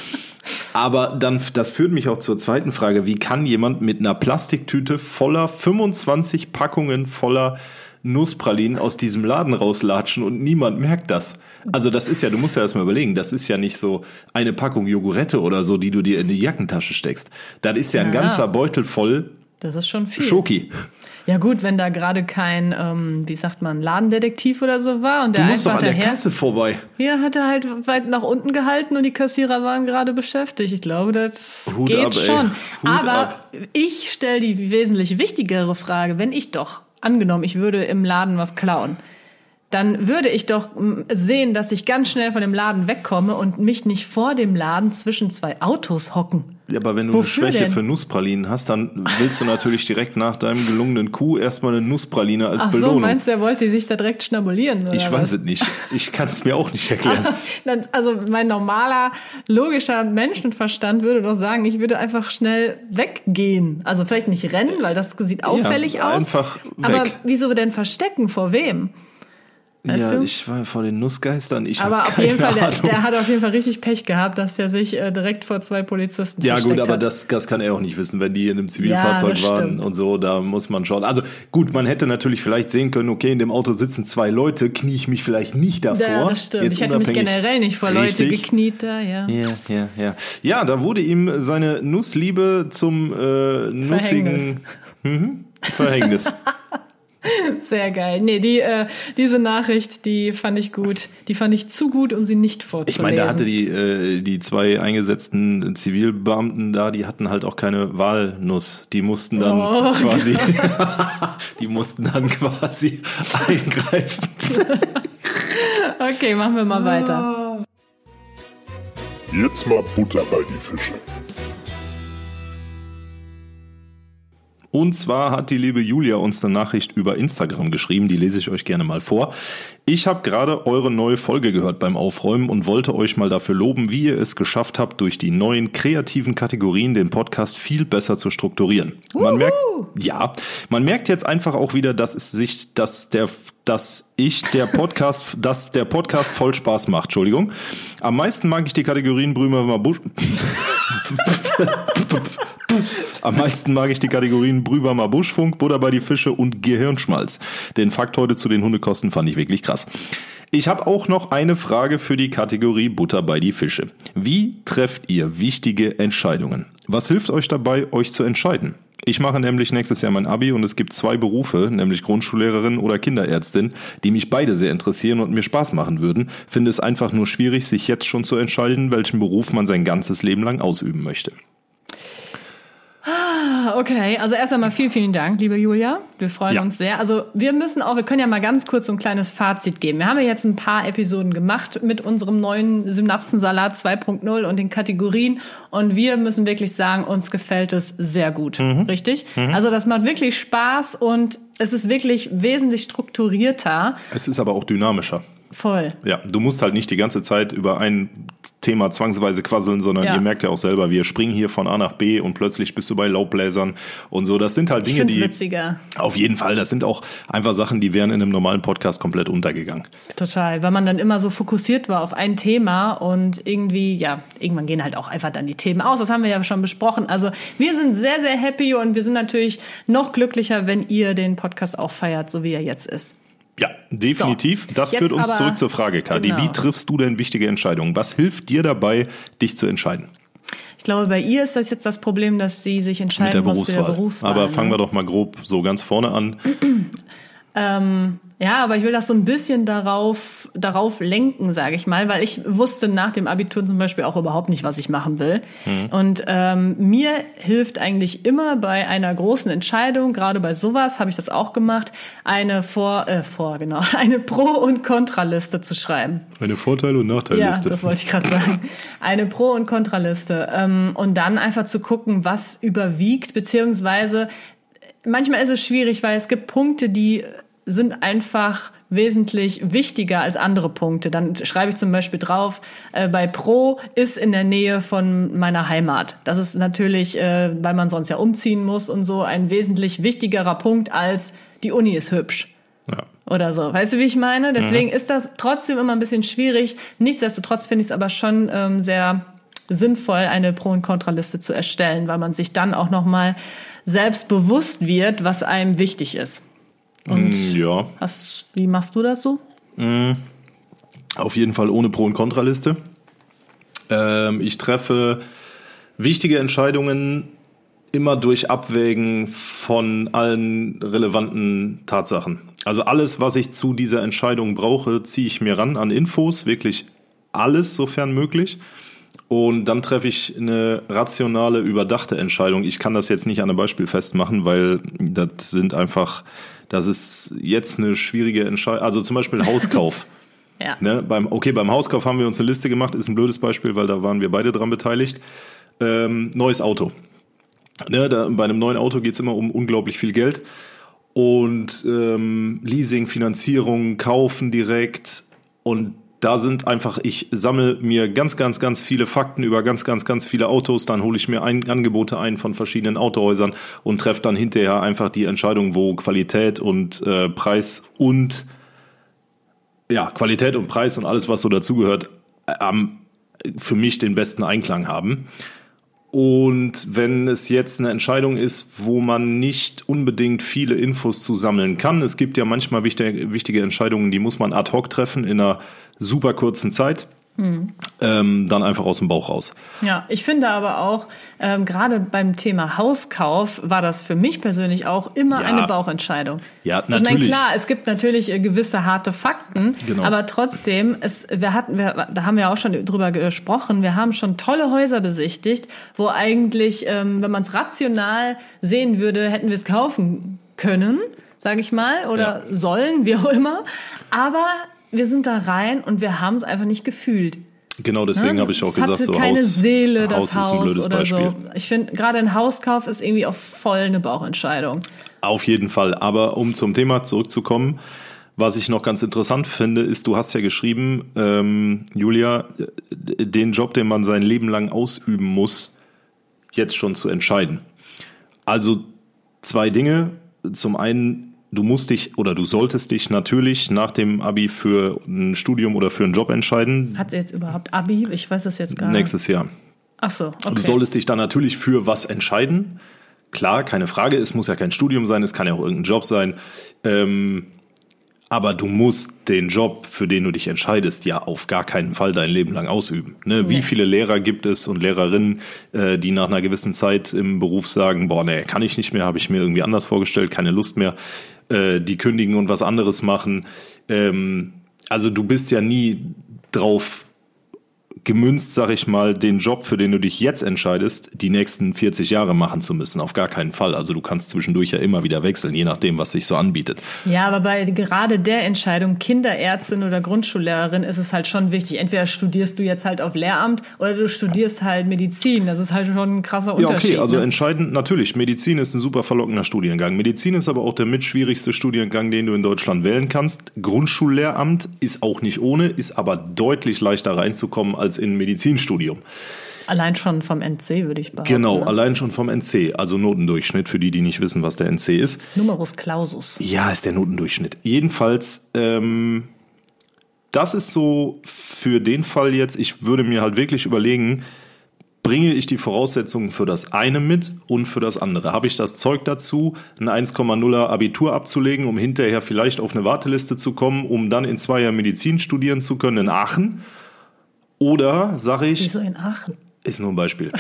C: Aber dann, das führt mich auch zur zweiten Frage. Wie kann jemand mit einer Plastiktüte voller 25 Packungen voller Nusspralinen aus diesem Laden rauslatschen und niemand merkt das? Also das ist ja, du musst ja erstmal überlegen, das ist ja nicht so eine Packung Jogurette oder so, die du dir in die Jackentasche steckst. Das ist ja ein
B: Ja.
C: ganzer Beutel voll
B: Das ist schon viel.
C: Schoki.
B: Ja gut, wenn da gerade kein, ähm, wie sagt man, Ladendetektiv oder so war und
C: Du
B: der
C: musst doch
B: einfach
C: an der
B: daher...
C: Kasse vorbei.
B: Hier hat er halt weit nach unten gehalten und die Kassierer waren gerade beschäftigt. Ich glaube, das
C: Hut
B: geht
C: ab,
B: schon. Aber
C: ab.
B: ich stelle die wesentlich wichtigere Frage, wenn ich doch, angenommen, ich würde im Laden was klauen, dann würde ich doch mm, sehen, dass ich ganz schnell von dem Laden wegkomme und mich nicht vor dem Laden zwischen zwei Autos hocken.
C: Ja, aber wenn du
B: Wofür
C: eine Schwäche
B: denn?
C: für Nusspralinen hast, dann willst du natürlich direkt nach deinem gelungenen Coup erstmal eine Nusspraline als
B: Ach so,
C: Belohnung.
B: meinst du, er wollte sich da direkt schnabulieren? Oder
C: ich
B: was?
C: weiß es nicht. Ich kann es mir auch nicht erklären.
B: Dann- Also mein normaler, logischer Menschenverstand würde doch sagen, ich würde einfach schnell weggehen. Also vielleicht nicht rennen, weil das sieht auffällig aus.
C: einfach
B: Aber
C: weg.
B: wieso denn verstecken? Vor wem? Weißt
C: ja,
B: du?
C: ich war vor den Nussgeistern. Ich
B: Aber auf jeden Fall, der, der hat auf jeden Fall richtig Pech gehabt, dass er sich äh, direkt vor zwei Polizisten
C: ja gut, aber
B: hat.
C: das, das kann er auch nicht wissen, wenn die in einem Zivilfahrzeug
B: Ja,
C: waren
B: stimmt.
C: und so, da muss man schauen. Also gut, man hätte natürlich vielleicht sehen können, okay, in dem Auto sitzen zwei Leute, knie ich mich vielleicht nicht davor.
B: ja, das stimmt.
C: Jetzt
B: ich hätte mich generell nicht vor Leute
C: Richtig.
B: gekniet da, ja.
C: Ja, ja, ja. Ja, da wurde ihm seine Nussliebe zum äh, nussigen
B: Verhängnis.
C: Mhm, Verhängnis.
B: Sehr geil. Nee, die, äh, diese Nachricht, die fand ich gut. Die fand ich zu gut, um sie nicht vorzulesen.
C: Ich meine, da hatte die, äh, die zwei eingesetzten Zivilbeamten da, die hatten halt auch keine Walnuss. Die mussten dann
B: Oh,
C: quasi, die mussten dann quasi eingreifen.
B: Okay, machen wir mal weiter.
A: Jetzt mal Butter bei die Fische.
C: Und zwar hat die liebe Julia uns eine Nachricht über Instagram geschrieben, die lese ich euch gerne mal vor. Ich habe gerade eure neue Folge gehört beim Aufräumen und wollte euch mal dafür loben, wie ihr es geschafft habt, durch die neuen kreativen Kategorien den Podcast viel besser zu strukturieren. Man merkt, ja, man merkt jetzt einfach auch wieder, dass es sich, dass der, dass ich der Podcast, dass der Podcast voll Spaß macht. Entschuldigung. Am meisten mag ich die Kategorien Brümer Busch. Am meisten mag ich die Kategorien Brühwarmer Buschfunk, Butter bei die Fische und Gehirnschmalz. Den Fakt heute zu den Hundekosten fand ich wirklich krass. Ich habe auch noch eine Frage für die Kategorie Butter bei die Fische. Wie trefft ihr wichtige Entscheidungen? Was hilft euch dabei, euch zu entscheiden? Ich mache nämlich nächstes Jahr mein Abi und es gibt zwei Berufe, nämlich Grundschullehrerin oder Kinderärztin, die mich beide sehr interessieren und mir Spaß machen würden. Finde es einfach nur schwierig, sich jetzt schon zu entscheiden, welchen Beruf man sein ganzes Leben lang ausüben möchte.
B: Ah, okay, also erst einmal vielen, vielen Dank, liebe Julia. Wir freuen ja. uns sehr. Also wir müssen auch, wir können ja mal ganz kurz so ein kleines Fazit geben. Wir haben ja jetzt ein paar Episoden gemacht mit unserem neuen Synapsensalat 2.0 und den Kategorien und wir müssen wirklich sagen, uns gefällt es sehr gut. Mhm. Richtig? Mhm. Also das macht wirklich Spaß und es ist wirklich wesentlich strukturierter.
C: Es ist aber auch dynamischer.
B: Voll.
C: Ja, du musst halt nicht die ganze Zeit über ein Thema zwangsweise quasseln, sondern ja. ihr merkt ja auch selber, wir springen hier von A nach B und plötzlich bist du bei Laubbläsern und so. Das sind halt Dinge, die.
B: witziger.
C: Auf jeden Fall. Das sind auch einfach Sachen, die wären in einem normalen Podcast komplett untergegangen.
B: Total, weil man dann immer so fokussiert war auf ein Thema und irgendwie, ja, irgendwann gehen halt auch einfach dann die Themen aus. Das haben wir ja schon besprochen. Also wir sind sehr, sehr happy und wir sind natürlich noch glücklicher, wenn ihr den Podcast auch feiert, so wie er jetzt ist.
C: Ja, definitiv. So, das führt uns zurück zur Frage, Kadi. Genau. Wie triffst du denn wichtige Entscheidungen? Was hilft dir dabei, dich zu entscheiden?
B: Ich glaube, bei ihr ist das jetzt das Problem, dass sie sich entscheiden Mit der muss
C: Berufswahl.
B: für Berufswahl.
C: Aber fangen wir doch mal grob so ganz vorne an.
B: ähm, ja, aber ich will das so ein bisschen darauf, darauf lenken, sage ich mal, weil ich wusste nach dem Abitur zum Beispiel auch überhaupt nicht, was ich machen will. Mhm. Und ähm, mir hilft eigentlich immer bei einer großen Entscheidung, gerade bei sowas habe ich das auch gemacht, eine vor, äh, vor genau, eine Pro- und Kontraliste zu schreiben.
C: Eine Vorteile- und Nachteilliste.
B: Ja, das wollte ich gerade sagen. Eine Pro- und Kontraliste. Ähm, und dann einfach zu gucken, was überwiegt, beziehungsweise manchmal ist es schwierig, weil es gibt Punkte, die sind einfach wesentlich wichtiger als andere Punkte. Dann schreibe ich zum Beispiel drauf, äh, bei Pro ist in der Nähe von meiner Heimat. Das ist natürlich, äh, weil man sonst ja umziehen muss und so, ein wesentlich wichtigerer Punkt als die Uni ist hübsch. Ja. Oder so. Weißt du, wie ich meine? Deswegen mhm. ist das trotzdem immer ein bisschen schwierig. Nichtsdestotrotz finde ich es aber schon ähm, sehr sinnvoll, eine Pro- und Kontraliste zu erstellen, weil man sich dann auch nochmal selbst bewusst wird, was einem wichtig ist. Und mm, ja. Hast, wie machst du das so?
C: Mm, auf jeden Fall ohne Pro- und Kontraliste. Ähm, ich treffe wichtige Entscheidungen immer durch Abwägen von allen relevanten Tatsachen. Also alles, was ich zu dieser Entscheidung brauche, ziehe ich mir ran an Infos, wirklich alles, sofern möglich. Und dann treffe ich eine rationale, überdachte Entscheidung. Ich kann das jetzt nicht an einem Beispiel festmachen, weil das sind einfach das ist jetzt eine schwierige Entscheidung. Also zum Beispiel Hauskauf. ja. ne, beim, okay, beim Hauskauf haben wir uns eine Liste gemacht, ist ein blödes Beispiel, weil da waren wir beide dran beteiligt. Ähm, neues Auto. Ne, da, bei einem neuen Auto geht es immer um unglaublich viel Geld. Und ähm, Leasing, Finanzierung, Kaufen direkt. Und da sind einfach, ich sammle mir ganz, ganz, ganz viele Fakten über ganz, ganz, ganz viele Autos, dann hole ich mir ein, Angebote ein von verschiedenen Autohäusern und treffe dann hinterher einfach die Entscheidung, wo Qualität und äh, Preis und ja, Qualität und Preis und alles, was so dazugehört, ähm, für mich den besten Einklang haben. Und wenn es jetzt eine Entscheidung ist, wo man nicht unbedingt viele Infos zu sammeln kann, es gibt ja manchmal wichtige, wichtige Entscheidungen, die muss man ad hoc treffen in einer super kurzen Zeit. Hm. Ähm, dann einfach aus dem Bauch raus.
B: Ja, ich finde aber auch, ähm, gerade beim Thema Hauskauf war das für mich persönlich auch immer ja. eine Bauchentscheidung.
C: Ja, natürlich. Ich meine,
B: klar, es gibt natürlich äh, gewisse harte Fakten, genau. aber trotzdem, es, wir hatten, wir, da haben wir auch schon drüber gesprochen, wir haben schon tolle Häuser besichtigt, wo eigentlich, ähm, wenn man es rational sehen würde, hätten wir es kaufen können sage ich mal, oder ja. sollen, wie auch immer. Aber wir sind da rein und wir haben es einfach nicht gefühlt.
C: Genau, deswegen ne? habe ich auch
B: es
C: gesagt, so
B: keine
C: Haus,
B: Seele, das
C: Haus,
B: Haus
C: ist ein
B: oder
C: Beispiel.
B: so. Ich finde, gerade ein Hauskauf ist irgendwie auch voll eine Bauchentscheidung.
C: Auf jeden Fall. Aber um zum Thema zurückzukommen, was ich noch ganz interessant finde, ist, du hast ja geschrieben, ähm, Julia, den Job, den man sein Leben lang ausüben muss, jetzt schon zu entscheiden. Also zwei Dinge. Zum einen du musst dich oder du solltest dich natürlich nach dem Abi für ein Studium oder für einen Job entscheiden.
B: Hat sie jetzt überhaupt Abi? Ich weiß es jetzt gar nicht.
C: Nächstes Jahr.
B: Ach so, okay.
C: Du solltest dich dann natürlich für was entscheiden. Klar, keine Frage. Es muss ja kein Studium sein, es kann ja auch irgendein Job sein. Ähm, Aber du musst den Job, für den du dich entscheidest, ja auf gar keinen Fall dein Leben lang ausüben. Ne? Wie viele Lehrer gibt es und Lehrerinnen, äh, die nach einer gewissen Zeit im Beruf sagen, boah, nee, kann ich nicht mehr, habe ich mir irgendwie anders vorgestellt, keine Lust mehr, äh, die kündigen und was anderes machen. Ähm, also du bist ja nie drauf gemünzt, sag ich mal, den Job, für den du dich jetzt entscheidest, die nächsten 40 Jahre machen zu müssen. Auf gar keinen Fall. Also du kannst zwischendurch ja immer wieder wechseln, je nachdem, was sich so anbietet.
B: Ja, aber bei gerade der Entscheidung Kinderärztin oder Grundschullehrerin ist es halt schon wichtig. Entweder studierst du jetzt halt auf Lehramt oder du studierst halt Medizin. Das ist halt schon ein krasser
C: Ja,
B: Unterschied.
C: okay, also
B: ne?
C: entscheidend natürlich. Medizin ist ein super verlockender Studiengang. Medizin ist aber auch der mitschwierigste Studiengang, den du in Deutschland wählen kannst. Grundschullehramt ist auch nicht ohne, ist aber deutlich leichter reinzukommen als in ein Medizinstudium.
B: Allein schon vom NC würde ich behaupten.
C: Genau,
B: Ne?
C: allein schon vom NC, also Notendurchschnitt für die, die nicht wissen, was der NC ist.
B: Numerus Clausus.
C: Ja, ist der Notendurchschnitt. Jedenfalls, ähm, das ist so für den Fall jetzt, ich würde mir halt wirklich überlegen, bringe ich die Voraussetzungen für das eine mit und für das andere? Habe ich das Zeug dazu, ein 1,0er Abitur abzulegen, um hinterher vielleicht auf eine Warteliste zu kommen, um dann in zwei Jahren Medizin studieren zu können in Aachen? Oder sage ich,
B: Wieso in Aachen?
C: ist nur ein Beispiel.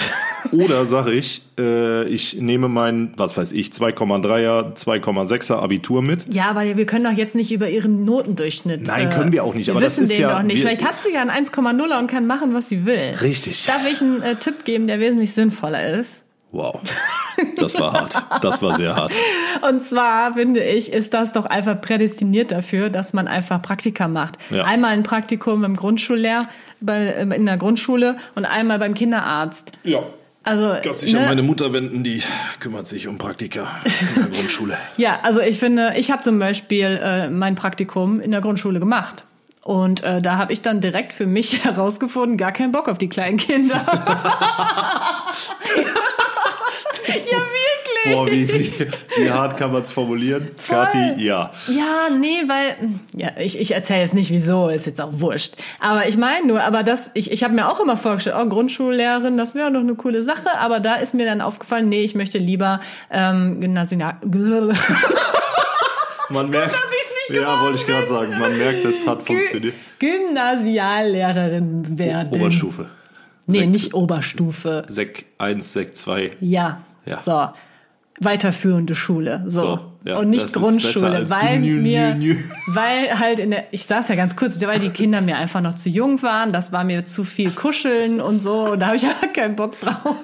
C: Oder sage ich, äh, ich nehme mein, was weiß ich, 2,3er, 2,6er Abitur mit.
B: Ja, aber wir können doch jetzt nicht über ihren Notendurchschnitt.
C: Nein, können wir auch nicht,
B: Wir
C: aber das
B: wissen
C: ist
B: den
C: ja-
B: doch nicht.
C: wir-
B: Vielleicht hat sie ja ein 1,0er und kann machen, was sie will.
C: Richtig.
B: Darf ich einen äh, Tipp geben, der wesentlich sinnvoller ist?
C: Wow. Das war hart. Das war sehr hart.
B: Und zwar finde ich, ist das doch einfach prädestiniert dafür, dass man einfach Praktika macht.
C: Ja.
B: Einmal ein Praktikum im Grundschullehr bei, äh, in der Grundschule und einmal beim Kinderarzt.
C: Ja.
B: Also
C: Kannst dich an
B: ne?
C: meine Mutter wenden, die kümmert sich um Praktika in der Grundschule.
B: ja, also ich finde, ich habe zum Beispiel äh, mein Praktikum in der Grundschule gemacht. Und äh, da habe ich dann direkt für mich herausgefunden, gar keinen Bock auf die kleinen Kinder. ja, wirklich.
C: Boah, wie, wie, wie hart kann man es formulieren? Kathi, ja.
B: Ja, nee, weil ja, ich, ich erzähle jetzt nicht wieso, ist jetzt auch wurscht. Aber ich meine nur, aber das ich ich habe mir auch immer vorgestellt, oh Grundschullehrerin, das wäre doch eine coole Sache, aber da ist mir dann aufgefallen, nee, ich möchte lieber ähm, Gymnasial
C: Man merkt, ja, wollte ich gerade sagen, man merkt, es hat funktioniert.
B: Gymnasiallehrerin werden.
C: Oberstufe.
B: Nee,
C: Sek-
B: nicht Oberstufe.
C: Sek 1, Sek 2.
B: Ja.
C: Ja.
B: So. Weiterführende Schule, so.
C: So, ja,
B: und nicht Grundschule, weil
C: nü, nü,
B: mir,
C: nü.
B: weil halt in der, ich saß ja ganz kurz, weil die Kinder mir einfach noch zu jung waren, das war mir zu viel Kuscheln und so, und da habe ich aber keinen Bock drauf.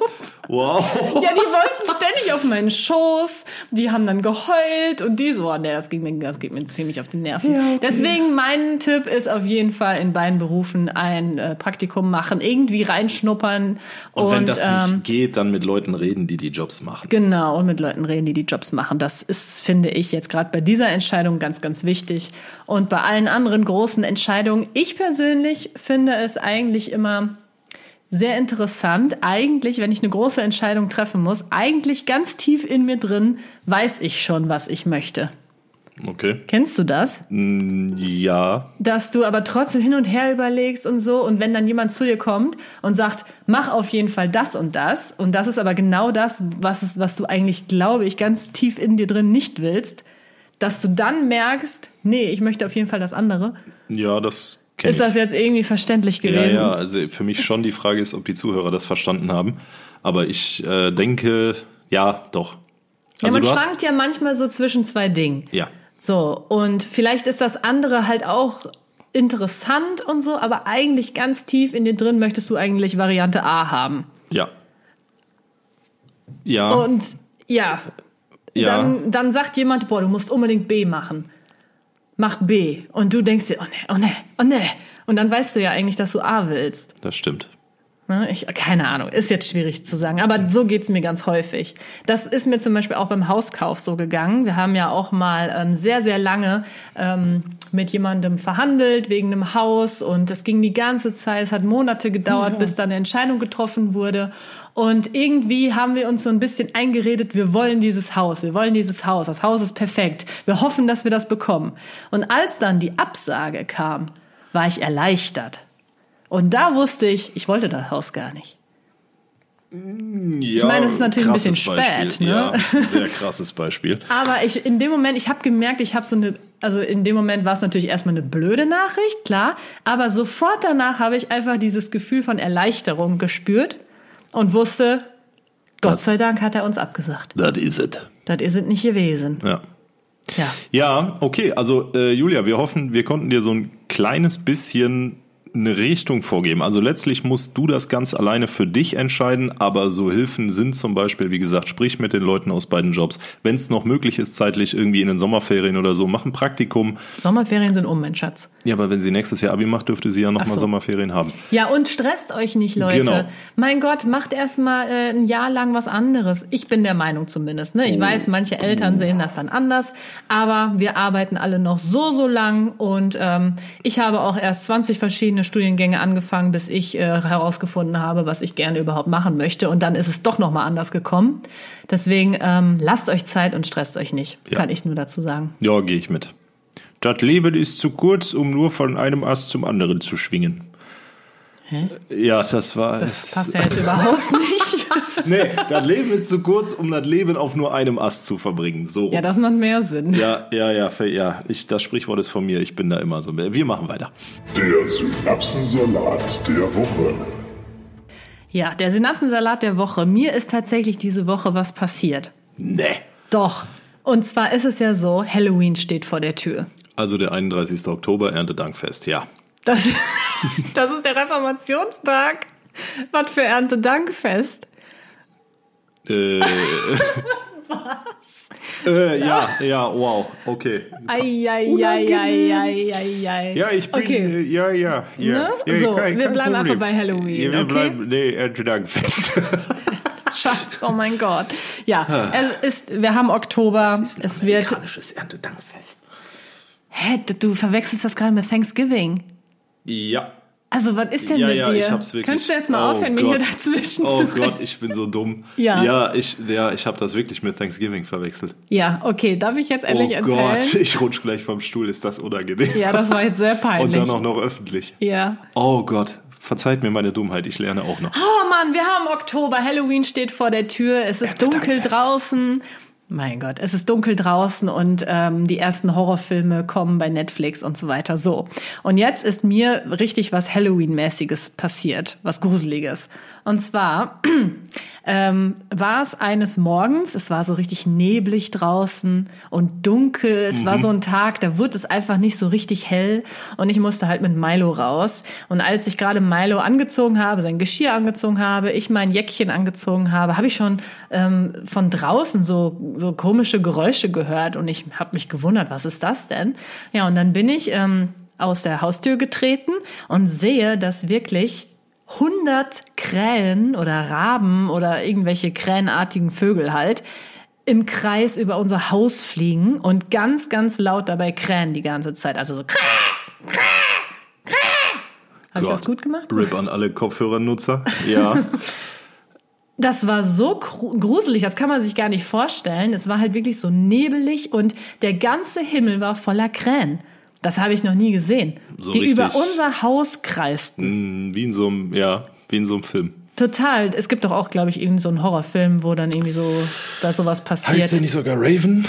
C: Wow.
B: Ja, die wollten ständig auf meinen Schoß, die haben dann geheult und die so, oh, nee, das geht mir, das geht mir ziemlich auf die Nerven.
C: Ja, okay.
B: Deswegen mein Tipp ist auf jeden Fall in beiden Berufen ein äh, Praktikum machen, irgendwie reinschnuppern
C: Und,
B: und,
C: wenn das
B: ähm,
C: nicht geht, dann mit Leuten reden, die die Jobs machen.
B: Genau, und mit Leuten reden, die die Jobs machen. Das ist, finde ich, jetzt gerade bei dieser Entscheidung ganz, ganz wichtig. Und bei allen anderen großen Entscheidungen, ich persönlich finde es eigentlich immer sehr interessant. Eigentlich, wenn ich eine große Entscheidung treffen muss, eigentlich ganz tief in mir drin weiß ich schon, was ich möchte.
C: Okay.
B: Kennst du das?
C: Ja.
B: dass du aber trotzdem hin und her überlegst und so und wenn dann jemand zu dir kommt und sagt, mach auf jeden Fall das und das und das ist aber genau das, was, es, was du eigentlich, glaube ich, ganz tief in dir drin nicht willst, dass du dann merkst, nee, ich möchte auf jeden Fall das andere.
C: Ja, das kenne
B: Ist das jetzt irgendwie verständlich
C: Ja,
B: gewesen?
C: ja, also für mich schon die Frage ist, ob die Zuhörer das verstanden haben. Aber ich äh, denke, ja, doch.
B: Ja,
C: Also
B: man schwankt ja manchmal so zwischen zwei Dingen.
C: ja,
B: So, und vielleicht ist das andere halt auch interessant und so, aber eigentlich ganz tief in dir drin möchtest du eigentlich Variante A haben.
C: ja. Ja,
B: Und ja,
C: ja.
B: dann, dann sagt jemand, boah, du musst unbedingt B machen. Mach B. Und du denkst dir, oh nee, oh nee, oh nee. Und dann weißt du ja eigentlich, dass du A willst.
C: das stimmt.
B: Ne? Ich, keine Ahnung, ist jetzt schwierig zu sagen, aber so geht's mir ganz häufig. Das ist mir zum Beispiel auch beim Hauskauf so gegangen. Wir haben ja auch mal ähm, sehr, sehr lange ähm, mit jemandem verhandelt wegen einem Haus und es ging die ganze Zeit, es hat Monate gedauert, bis dann eine Entscheidung getroffen wurde. Und irgendwie haben wir uns so ein bisschen eingeredet, wir wollen dieses Haus, wir wollen dieses Haus, das Haus ist perfekt, wir hoffen, dass wir das bekommen. Und als dann die Absage kam, war ich erleichtert. Und da wusste ich, ich wollte das Haus gar nicht.
C: Ja,
B: Ich meine, es ist natürlich ein bisschen
C: Beispiel.
B: spät, ne?
C: Ja, sehr krasses Beispiel.
B: Aber ich in dem Moment, ich habe gemerkt, ich habe so eine, also in dem Moment war es natürlich erstmal eine blöde Nachricht, klar, aber sofort danach habe ich einfach dieses Gefühl von Erleichterung gespürt und wusste, Gott sei Dank hat er uns abgesagt.
C: Das is it.
B: Das ist es nicht gewesen.
C: Ja.
B: Ja.
C: Ja, okay. Also äh, Julia, wir hoffen, wir konnten dir so ein kleines bisschen eine Richtung vorgeben. Also letztlich musst du das ganz alleine für dich entscheiden, aber so Hilfen sind zum Beispiel, wie gesagt, sprich mit den Leuten aus beiden Jobs. Wenn es noch möglich ist, zeitlich irgendwie in den Sommerferien oder so, mach ein Praktikum.
B: Sommerferien sind um, mein Schatz.
C: Ja, aber wenn sie nächstes Jahr Abi macht, dürfte sie ja nochmal
B: so.
C: Sommerferien haben.
B: Ja, und stresst euch nicht, Leute.
C: Genau.
B: Mein Gott, macht erstmal äh, ein Jahr lang was anderes. Ich bin der Meinung zumindest. Ne? Ich weiß, manche Eltern sehen das dann anders, aber wir arbeiten alle noch so, so lang und ähm, ich habe auch erst 20 verschiedene Studiengänge angefangen, bis ich äh, herausgefunden habe, was ich gerne überhaupt machen möchte. Und dann ist es doch nochmal anders gekommen. Deswegen ähm, lasst euch Zeit und stresst euch nicht,
C: Ja.
B: kann ich nur dazu sagen.
C: Ja, gehe ich mit. Das Leben ist zu kurz, um nur von einem Ast zum anderen zu schwingen.
B: Hä?
C: Ja, das war.
B: Das passt ja jetzt überhaupt nicht.
C: Nee, das Leben ist zu kurz, um das Leben auf nur einem Ast zu verbringen. So. rum.
B: Ja, das macht mehr Sinn.
C: ja, ja, ja, ja. Ich, das Sprichwort ist von mir. Ich bin da immer so. Wir machen weiter.
D: Der Synapsensalat der Woche.
B: Ja, der Synapsensalat der Woche. Mir ist tatsächlich diese Woche was passiert.
C: Nee.
B: Doch. Und zwar ist es ja so, Halloween steht vor der Tür.
C: Also der 31. Oktober, Erntedankfest, ja.
B: Das, das ist der Reformationstag. Was für Erntedankfest.
C: Äh, was? Äh, ja, ja, wow, okay.
B: Eieieiei.
C: Ja, ich bin,
B: Okay.
C: äh, ja, ja, ja.
B: Ne?
C: ja
B: So,
C: kein-
B: wir bleiben einfach
C: Problem.
B: bei Halloween,
C: Ja, wir
B: okay?
C: bleiben, nee, Erntedankfest.
B: Schatz, oh mein Gott. Ja, es ist, wir haben Oktober. Es wird.
C: Amerikanisches Erntedankfest.
B: Hä, du verwechselst das gerade mit Thanksgiving.
C: Ja.
B: Also, was ist denn
C: ja,
B: mit
C: ja,
B: dir?
C: ich hab's wirklich.
B: Kannst du jetzt mal
C: Oh
B: aufhören, mir
C: Gott.
B: hier dazwischen
C: Oh
B: zu
C: Gott,
B: reden?
C: ich bin so dumm.
B: Ja.
C: Ja, ich, ja, ich habe das wirklich mit Thanksgiving verwechselt.
B: Ja, okay, darf ich jetzt endlich
C: oh
B: erzählen?
C: Gott, ich rutsch gleich vom Stuhl, ist das unangenehm.
B: Ja, das war jetzt sehr
C: Und
B: peinlich.
C: dann auch noch öffentlich.
B: ja.
C: Oh Gott, verzeiht mir meine Dummheit, ich lerne auch noch.
B: Oh Mann, wir haben Oktober. Halloween steht vor der Tür. Es ist dunkel draußen. Mein Gott, es ist dunkel draußen und ähm, die ersten Horrorfilme kommen bei Netflix und so weiter. So. Und jetzt ist mir richtig was Halloween-mäßiges passiert, was Gruseliges. Und zwar ähm, war es eines Morgens, es war so richtig neblig draußen und dunkel. Es war so ein Tag, da wurde es einfach nicht so richtig hell und ich musste halt mit Milo raus. Und als ich gerade Milo angezogen habe, sein Geschirr angezogen habe, ich mein Jäckchen angezogen habe, habe ich schon ähm, von draußen so, so komische Geräusche gehört und ich habe mich gewundert, was ist das denn? Ja, und dann bin ich ähm, aus der Haustür getreten und sehe, dass wirklich 100 Krähen oder Raben oder irgendwelche krähenartigen Vögel halt im Kreis über unser Haus fliegen und ganz, ganz laut dabei krähen die ganze Zeit. Also so kräh, kräh, kräh. Habe ich das gut gemacht?
C: RIP an alle Kopfhörernutzer. Ja.
B: Das war so gru- gruselig, das kann man sich gar nicht vorstellen. Es war halt wirklich so nebelig und der ganze Himmel war voller Krähen. Das habe ich noch nie gesehen.
C: So
B: die
C: richtig-
B: über unser Haus kreisten.
C: Mm, wie in so einem, ja, wie in so einem Film.
B: Total. Es gibt doch auch, glaube ich, irgendwie so einen Horrorfilm, wo dann irgendwie so da sowas passiert.
C: nicht sogar Raven?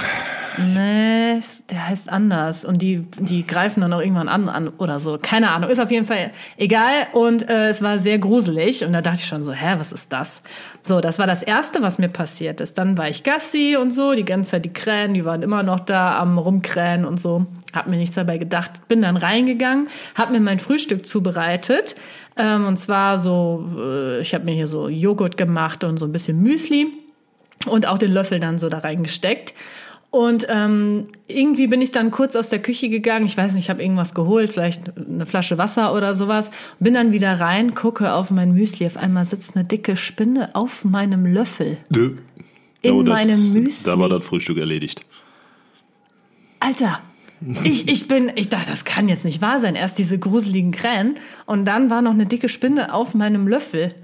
B: Nee, der heißt anders. Und die, die greifen dann auch irgendwann an, an oder so. Keine Ahnung. Ist auf jeden Fall egal. Und äh, es war sehr gruselig. Und da dachte ich schon so, hä, was ist das? So, das war das Erste, was mir passiert ist. Dann war ich Gassi und so. Die ganze Zeit die Krähen, die waren immer noch da am Rumkrähen und so. Hab mir nichts dabei gedacht. Bin dann reingegangen, hab mir mein Frühstück zubereitet. Ähm, und zwar so, äh, ich habe mir hier so Joghurt gemacht und so ein bisschen Müsli und auch den Löffel dann so da reingesteckt. Und ähm, irgendwie bin ich dann kurz aus der Küche gegangen. Ich weiß nicht, ich habe irgendwas geholt, vielleicht eine Flasche Wasser oder sowas. Bin dann wieder rein, gucke auf mein Müsli. Auf einmal sitzt eine dicke Spinne auf meinem Löffel. In
C: Oh, das-
B: meinem Müsli.
C: Da war das Frühstück erledigt.
B: Alter, ich, ich bin, ich dachte, das kann jetzt nicht wahr sein. Erst diese gruseligen Krähen und dann war noch eine dicke Spinne auf meinem Löffel.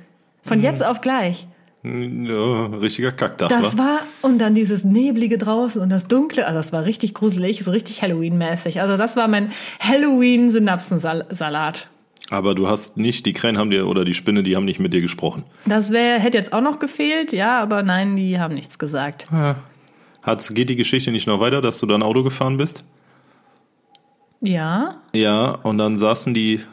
B: Von jetzt auf gleich.
C: Ja, richtiger Kackdach,
B: Das
C: wa?
B: war, und dann dieses Neblige draußen und das Dunkle, also das war richtig gruselig, so richtig Halloween-mäßig. Also das war mein Halloween-Synapsensalat.
C: Aber du hast nicht, die Krähen haben dir oder die Spinne, die haben nicht mit dir gesprochen.
B: Das wär, hätte jetzt auch noch gefehlt, ja, aber nein, die haben nichts gesagt.
C: Hat's, geht die Geschichte nicht noch weiter, dass du dann Auto gefahren bist?
B: Ja.
C: Ja, und dann saßen die.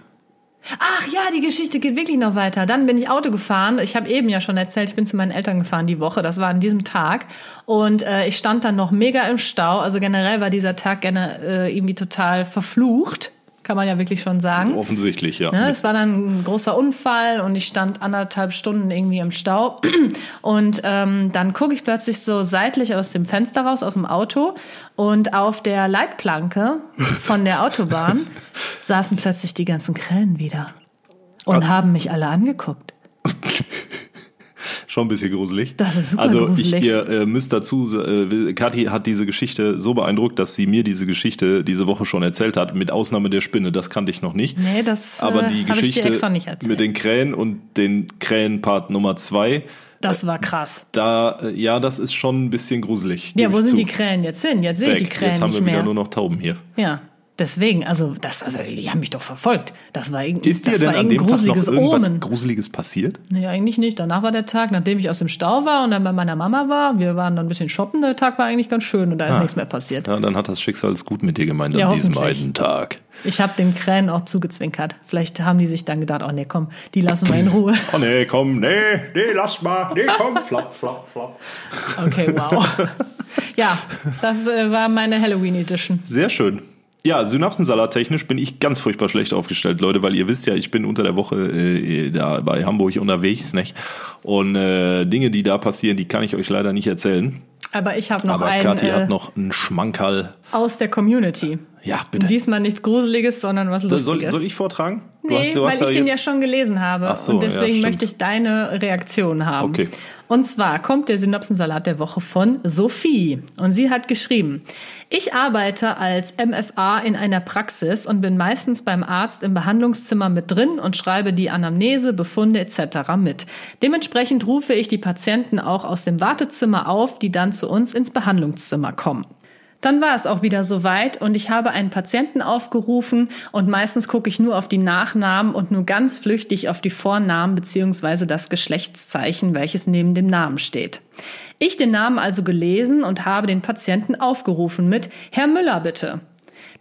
B: Ach ja, die Geschichte geht wirklich noch weiter. Dann bin ich Auto gefahren. Ich habe eben ja schon erzählt, ich bin zu meinen Eltern gefahren die Woche. Das war an diesem Tag. Und äh, ich stand dann noch mega im Stau. Also generell war dieser Tag gerne äh, irgendwie total verflucht. Kann man ja wirklich schon sagen.
C: Offensichtlich, ja.
B: Ne, es war dann ein großer Unfall und ich stand anderthalb Stunden irgendwie im Stau. Und ähm, dann gucke ich plötzlich so seitlich aus dem Fenster raus, aus dem Auto. Und auf der Leitplanke von der Autobahn saßen plötzlich die ganzen Krähen wieder. Und haben mich alle angeguckt.
C: Schon ein bisschen gruselig.
B: Das ist super
C: also
B: gruselig.
C: ich ihr äh, müsst dazu, äh, Kathi hat diese Geschichte so beeindruckt, dass sie mir diese Geschichte diese Woche schon erzählt hat, mit Ausnahme der Spinne, das kannte ich noch nicht.
B: Nee, das
C: Aber
B: äh,
C: die
B: hab ich
C: Geschichte
B: dir extra nicht erzählt.
C: mit den Krähen und den Krähenpart Nummer zwei,
B: das war krass.
C: da, äh, ja, das ist schon ein bisschen gruselig.
B: Ja, wo sind
C: zu.
B: die Krähen jetzt hin? Jetzt sehe ich die. Krähen
C: Jetzt haben wir wieder
B: mehr.
C: nur noch Tauben hier.
B: Ja, deswegen, also das, also die haben mich doch verfolgt. Das war irgendwie,
C: Ist dir
B: das
C: denn
B: war
C: an dem Tag noch
B: gruseliges
C: irgendwas
B: Omen.
C: Gruseliges passiert?
B: Nee, eigentlich nicht. Danach war der Tag, nachdem ich aus dem Stau war und dann bei meiner Mama war. Wir waren dann ein bisschen shoppen. Der Tag war eigentlich ganz schön und da ist nichts mehr passiert.
C: Ja, dann hat das Schicksal es gut mit dir gemeint
B: Ja,
C: an diesem einen Tag.
B: Ich habe den Krähen auch zugezwinkert. Vielleicht haben die sich dann gedacht, oh nee, komm, die lassen wir in Ruhe.
C: Oh nee, komm, nee, nee, lass mal, nee, komm, flap, flap, flap.
B: Okay, wow. Ja, das äh, war meine Halloween Edition.
C: Sehr schön. Ja, Synapsensalat technisch bin ich ganz furchtbar schlecht aufgestellt, Leute, weil ihr wisst ja, ich bin unter der Woche äh, da bei Hamburg unterwegs, nicht? Und äh, Dinge, die da passieren, die kann ich euch leider nicht erzählen.
B: Aber ich habe noch
C: Aber
B: einen
C: Kathi
B: äh,
C: hat noch einen Schmankerl.
B: aus der Community.
C: Ja, bitte.
B: Diesmal nichts Gruseliges, sondern was Lustiges.
C: soll, soll ich vortragen?
B: Nee, weil ich den ja schon gelesen habe.
C: Ach so,
B: und deswegen
C: ja,
B: möchte ich deine Reaktion haben.
C: Okay.
B: Und zwar kommt der Synopsensalat der Woche von Sophie. Und sie hat geschrieben, ich arbeite als MFA in einer Praxis und bin meistens beim Arzt im Behandlungszimmer mit drin und schreibe die Anamnese, Befunde etc. mit. Dementsprechend rufe ich die Patienten auch aus dem Wartezimmer auf, die dann zu uns ins Behandlungszimmer kommen. Dann war es auch wieder soweit und ich habe einen Patienten aufgerufen und meistens gucke ich nur auf die Nachnamen und nur ganz flüchtig auf die Vornamen beziehungsweise das Geschlechtszeichen, welches neben dem Namen steht. Ich den Namen also gelesen und habe den Patienten aufgerufen mit Herr Müller bitte.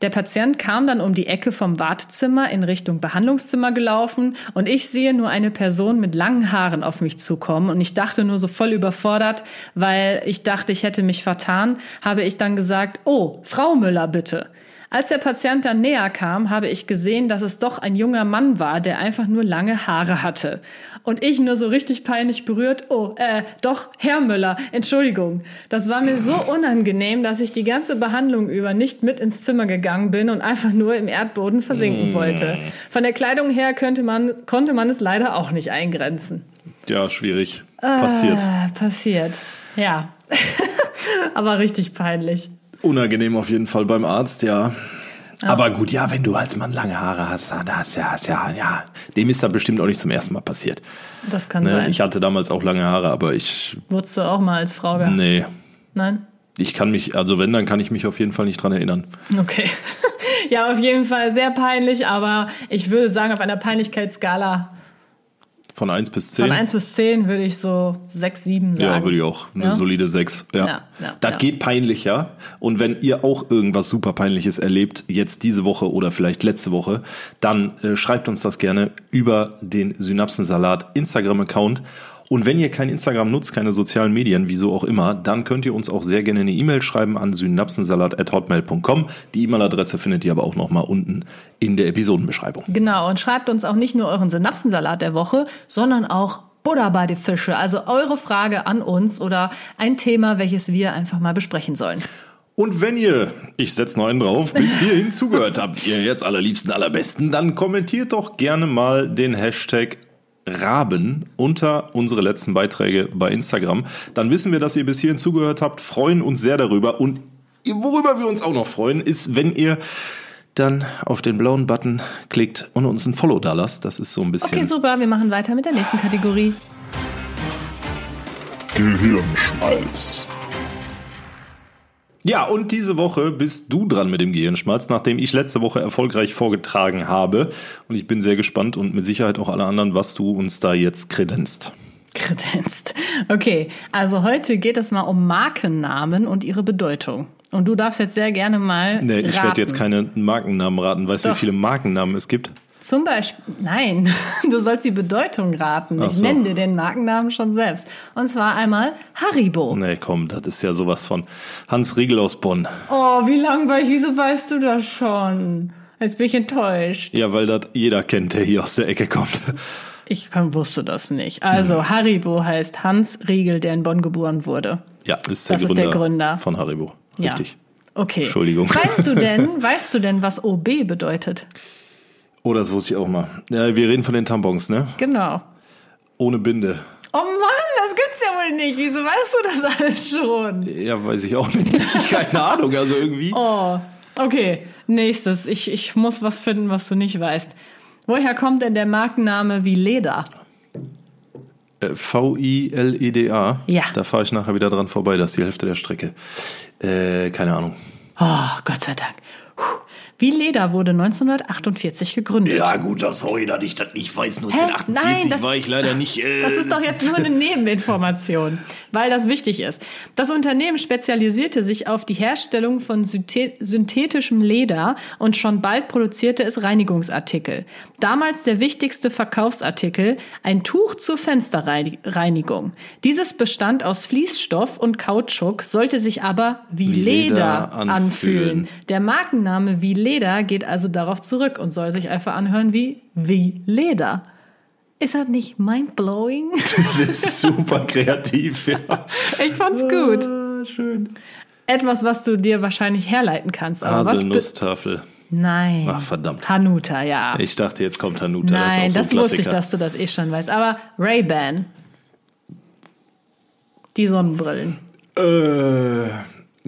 B: Der Patient kam dann um die Ecke vom Wartezimmer in Richtung Behandlungszimmer gelaufen und ich sehe nur eine Person mit langen Haaren auf mich zukommen und ich dachte nur so voll überfordert, weil ich dachte, ich hätte mich vertan, habe ich dann gesagt, oh, Frau Müller bitte. Als der Patient dann näher kam, habe ich gesehen, dass es doch ein junger Mann war, der einfach nur lange Haare hatte. Und ich nur so richtig peinlich berührt, oh, äh, doch, Herr Müller, Entschuldigung. Das war mir so unangenehm, dass ich die ganze Behandlung über nicht mit ins Zimmer gegangen bin und einfach nur im Erdboden versinken wollte. Von der Kleidung her könnte man, konnte man es leider auch nicht eingrenzen.
C: Ja, schwierig. Passiert.
B: Ah, passiert. Ja. Aber richtig peinlich.
C: Unangenehm auf jeden Fall beim Arzt, ja. Aber gut, ja, wenn du als Mann lange Haare hast, dann hast ja, hast ja, ja, dem ist das bestimmt auch nicht zum ersten Mal passiert.
B: Das kann
C: Ne?
B: sein.
C: Ich hatte damals auch lange Haare, aber ich,
B: Wurdest du auch mal als Frau gehabt?
C: nee,
B: Nein?
C: ich kann mich, also wenn, dann kann ich mich auf jeden Fall nicht dran erinnern.
B: Okay. ja, auf jeden Fall sehr peinlich, aber ich würde sagen, auf einer Peinlichkeitsskala
C: Von 1 bis 10.
B: von 1 bis 10 würde ich so 6, 7 sagen.
C: Ja, würde ich auch. Eine
B: Ja?
C: solide 6. Ja.
B: Ja, ja,
C: das
B: ja.
C: geht peinlicher. Und wenn ihr auch irgendwas super peinliches erlebt, jetzt diese Woche oder vielleicht letzte Woche, dann äh, schreibt uns das gerne über den Synapsensalat Instagram-Account. Und wenn ihr kein Instagram nutzt, keine sozialen Medien, wieso auch immer, dann könnt ihr uns auch sehr gerne eine E-Mail schreiben an synapsensalat.hotmail.com. Die E-Mail-Adresse findet ihr aber auch nochmal unten in der Episodenbeschreibung.
B: Genau, und schreibt uns auch nicht nur euren Synapsensalat der Woche, sondern auch Buddha bei die Fische. Also eure Frage an uns oder ein Thema, welches wir einfach mal besprechen sollen.
C: Und wenn ihr, ich setze noch einen drauf, bis hierhin zugehört habt, ihr jetzt allerliebsten, allerbesten, dann kommentiert doch gerne mal den Hashtag Raben unter unsere letzten Beiträge bei Instagram. Dann wissen wir, dass ihr bis hierhin zugehört habt, freuen uns sehr darüber. Und worüber wir uns auch noch freuen, ist, wenn ihr dann auf den blauen Button klickt und uns ein Follow da lasst. Das ist so ein bisschen.
B: Okay, super, wir machen weiter mit der nächsten Kategorie.
D: Gehirnschmalz.
C: Ja, und diese Woche bist du dran mit dem Gehirnschmalz, nachdem ich letzte Woche erfolgreich vorgetragen habe. Und ich bin sehr gespannt und mit Sicherheit auch alle anderen, was du uns da jetzt kredenzt.
B: Kredenzt. Okay, also heute geht es mal um Markennamen und ihre Bedeutung. Und du darfst jetzt sehr gerne mal.
C: Nee, ich werde jetzt keine Markennamen raten. Weißt du, wie viele Markennamen es gibt?
B: Zum Beispiel, nein, du sollst die Bedeutung raten. Ich
C: so.
B: nenne dir den Markennamen schon selbst. Und zwar einmal Haribo.
C: Nee, komm, das ist ja sowas von Hans Riegel aus Bonn.
B: Oh, wie langweilig, wieso weißt du das schon? Jetzt bin ich enttäuscht.
C: Ja, weil das jeder kennt, der hier aus der Ecke kommt.
B: Ich kann, wusste das nicht. Also, Haribo heißt Hans Riegel, der in Bonn geboren wurde.
C: Ja, ist der,
B: Das ist
C: Gründer,
B: der Gründer.
C: von Haribo.
B: Ja.
C: Richtig.
B: Okay.
C: Entschuldigung.
B: Weißt du denn, weißt du denn, was OB bedeutet?
C: Oh, das wusste ich auch mal. Ja, wir reden von den Tampons, ne?
B: Genau.
C: Ohne Binde.
B: Oh Mann, das gibt's ja wohl nicht. Wieso weißt du das alles schon?
C: Ja, weiß ich auch nicht. Keine Ahnung, also irgendwie.
B: Oh, okay. Nächstes. Ich, ich muss was finden, was du nicht weißt. Woher kommt denn der Markenname wie Leder?
C: Äh, V-I-L-E-D-A.
B: Ja.
C: Da fahre ich nachher wieder dran vorbei, das ist die Hälfte der Strecke. Äh, keine Ahnung.
B: Oh, Gott sei Dank. Puh. Wie Leder wurde 1948 gegründet.
C: gut, sorry, dass ich das nicht weiß.
B: Nein, das-
C: war ich leider nicht. Äh,
B: Das ist doch jetzt nur eine Nebeninformation, weil das wichtig ist. Das Unternehmen spezialisierte sich auf die Herstellung von synthe- synthetischem Leder und schon bald produzierte es Reinigungsartikel. Damals der wichtigste Verkaufsartikel, ein Tuch zur Fensterreinigung. Dieses bestand aus Fließstoff und Kautschuk, sollte sich aber wie,
C: Wie
B: Leder,
C: Leder
B: anfühlen.
C: anfühlen.
B: Der Markenname wie Leder geht also darauf zurück und soll sich einfach anhören wie wie Leder. Ist das nicht mindblowing?
C: das ist super kreativ, ja.
B: Ich fand's gut.
C: Ah, schön.
B: Etwas, was du dir wahrscheinlich herleiten kannst. Aber
C: Haselnusstafel.
B: Nein.
C: Ach, verdammt.
B: Hanuta, ja.
C: Ich dachte, jetzt kommt Hanuta.
B: Nein,
C: das
B: das,
C: ist ein
B: wusste ich, dass du das eh schon weißt. Aber Ray-Ban. Die Sonnenbrillen.
C: Äh,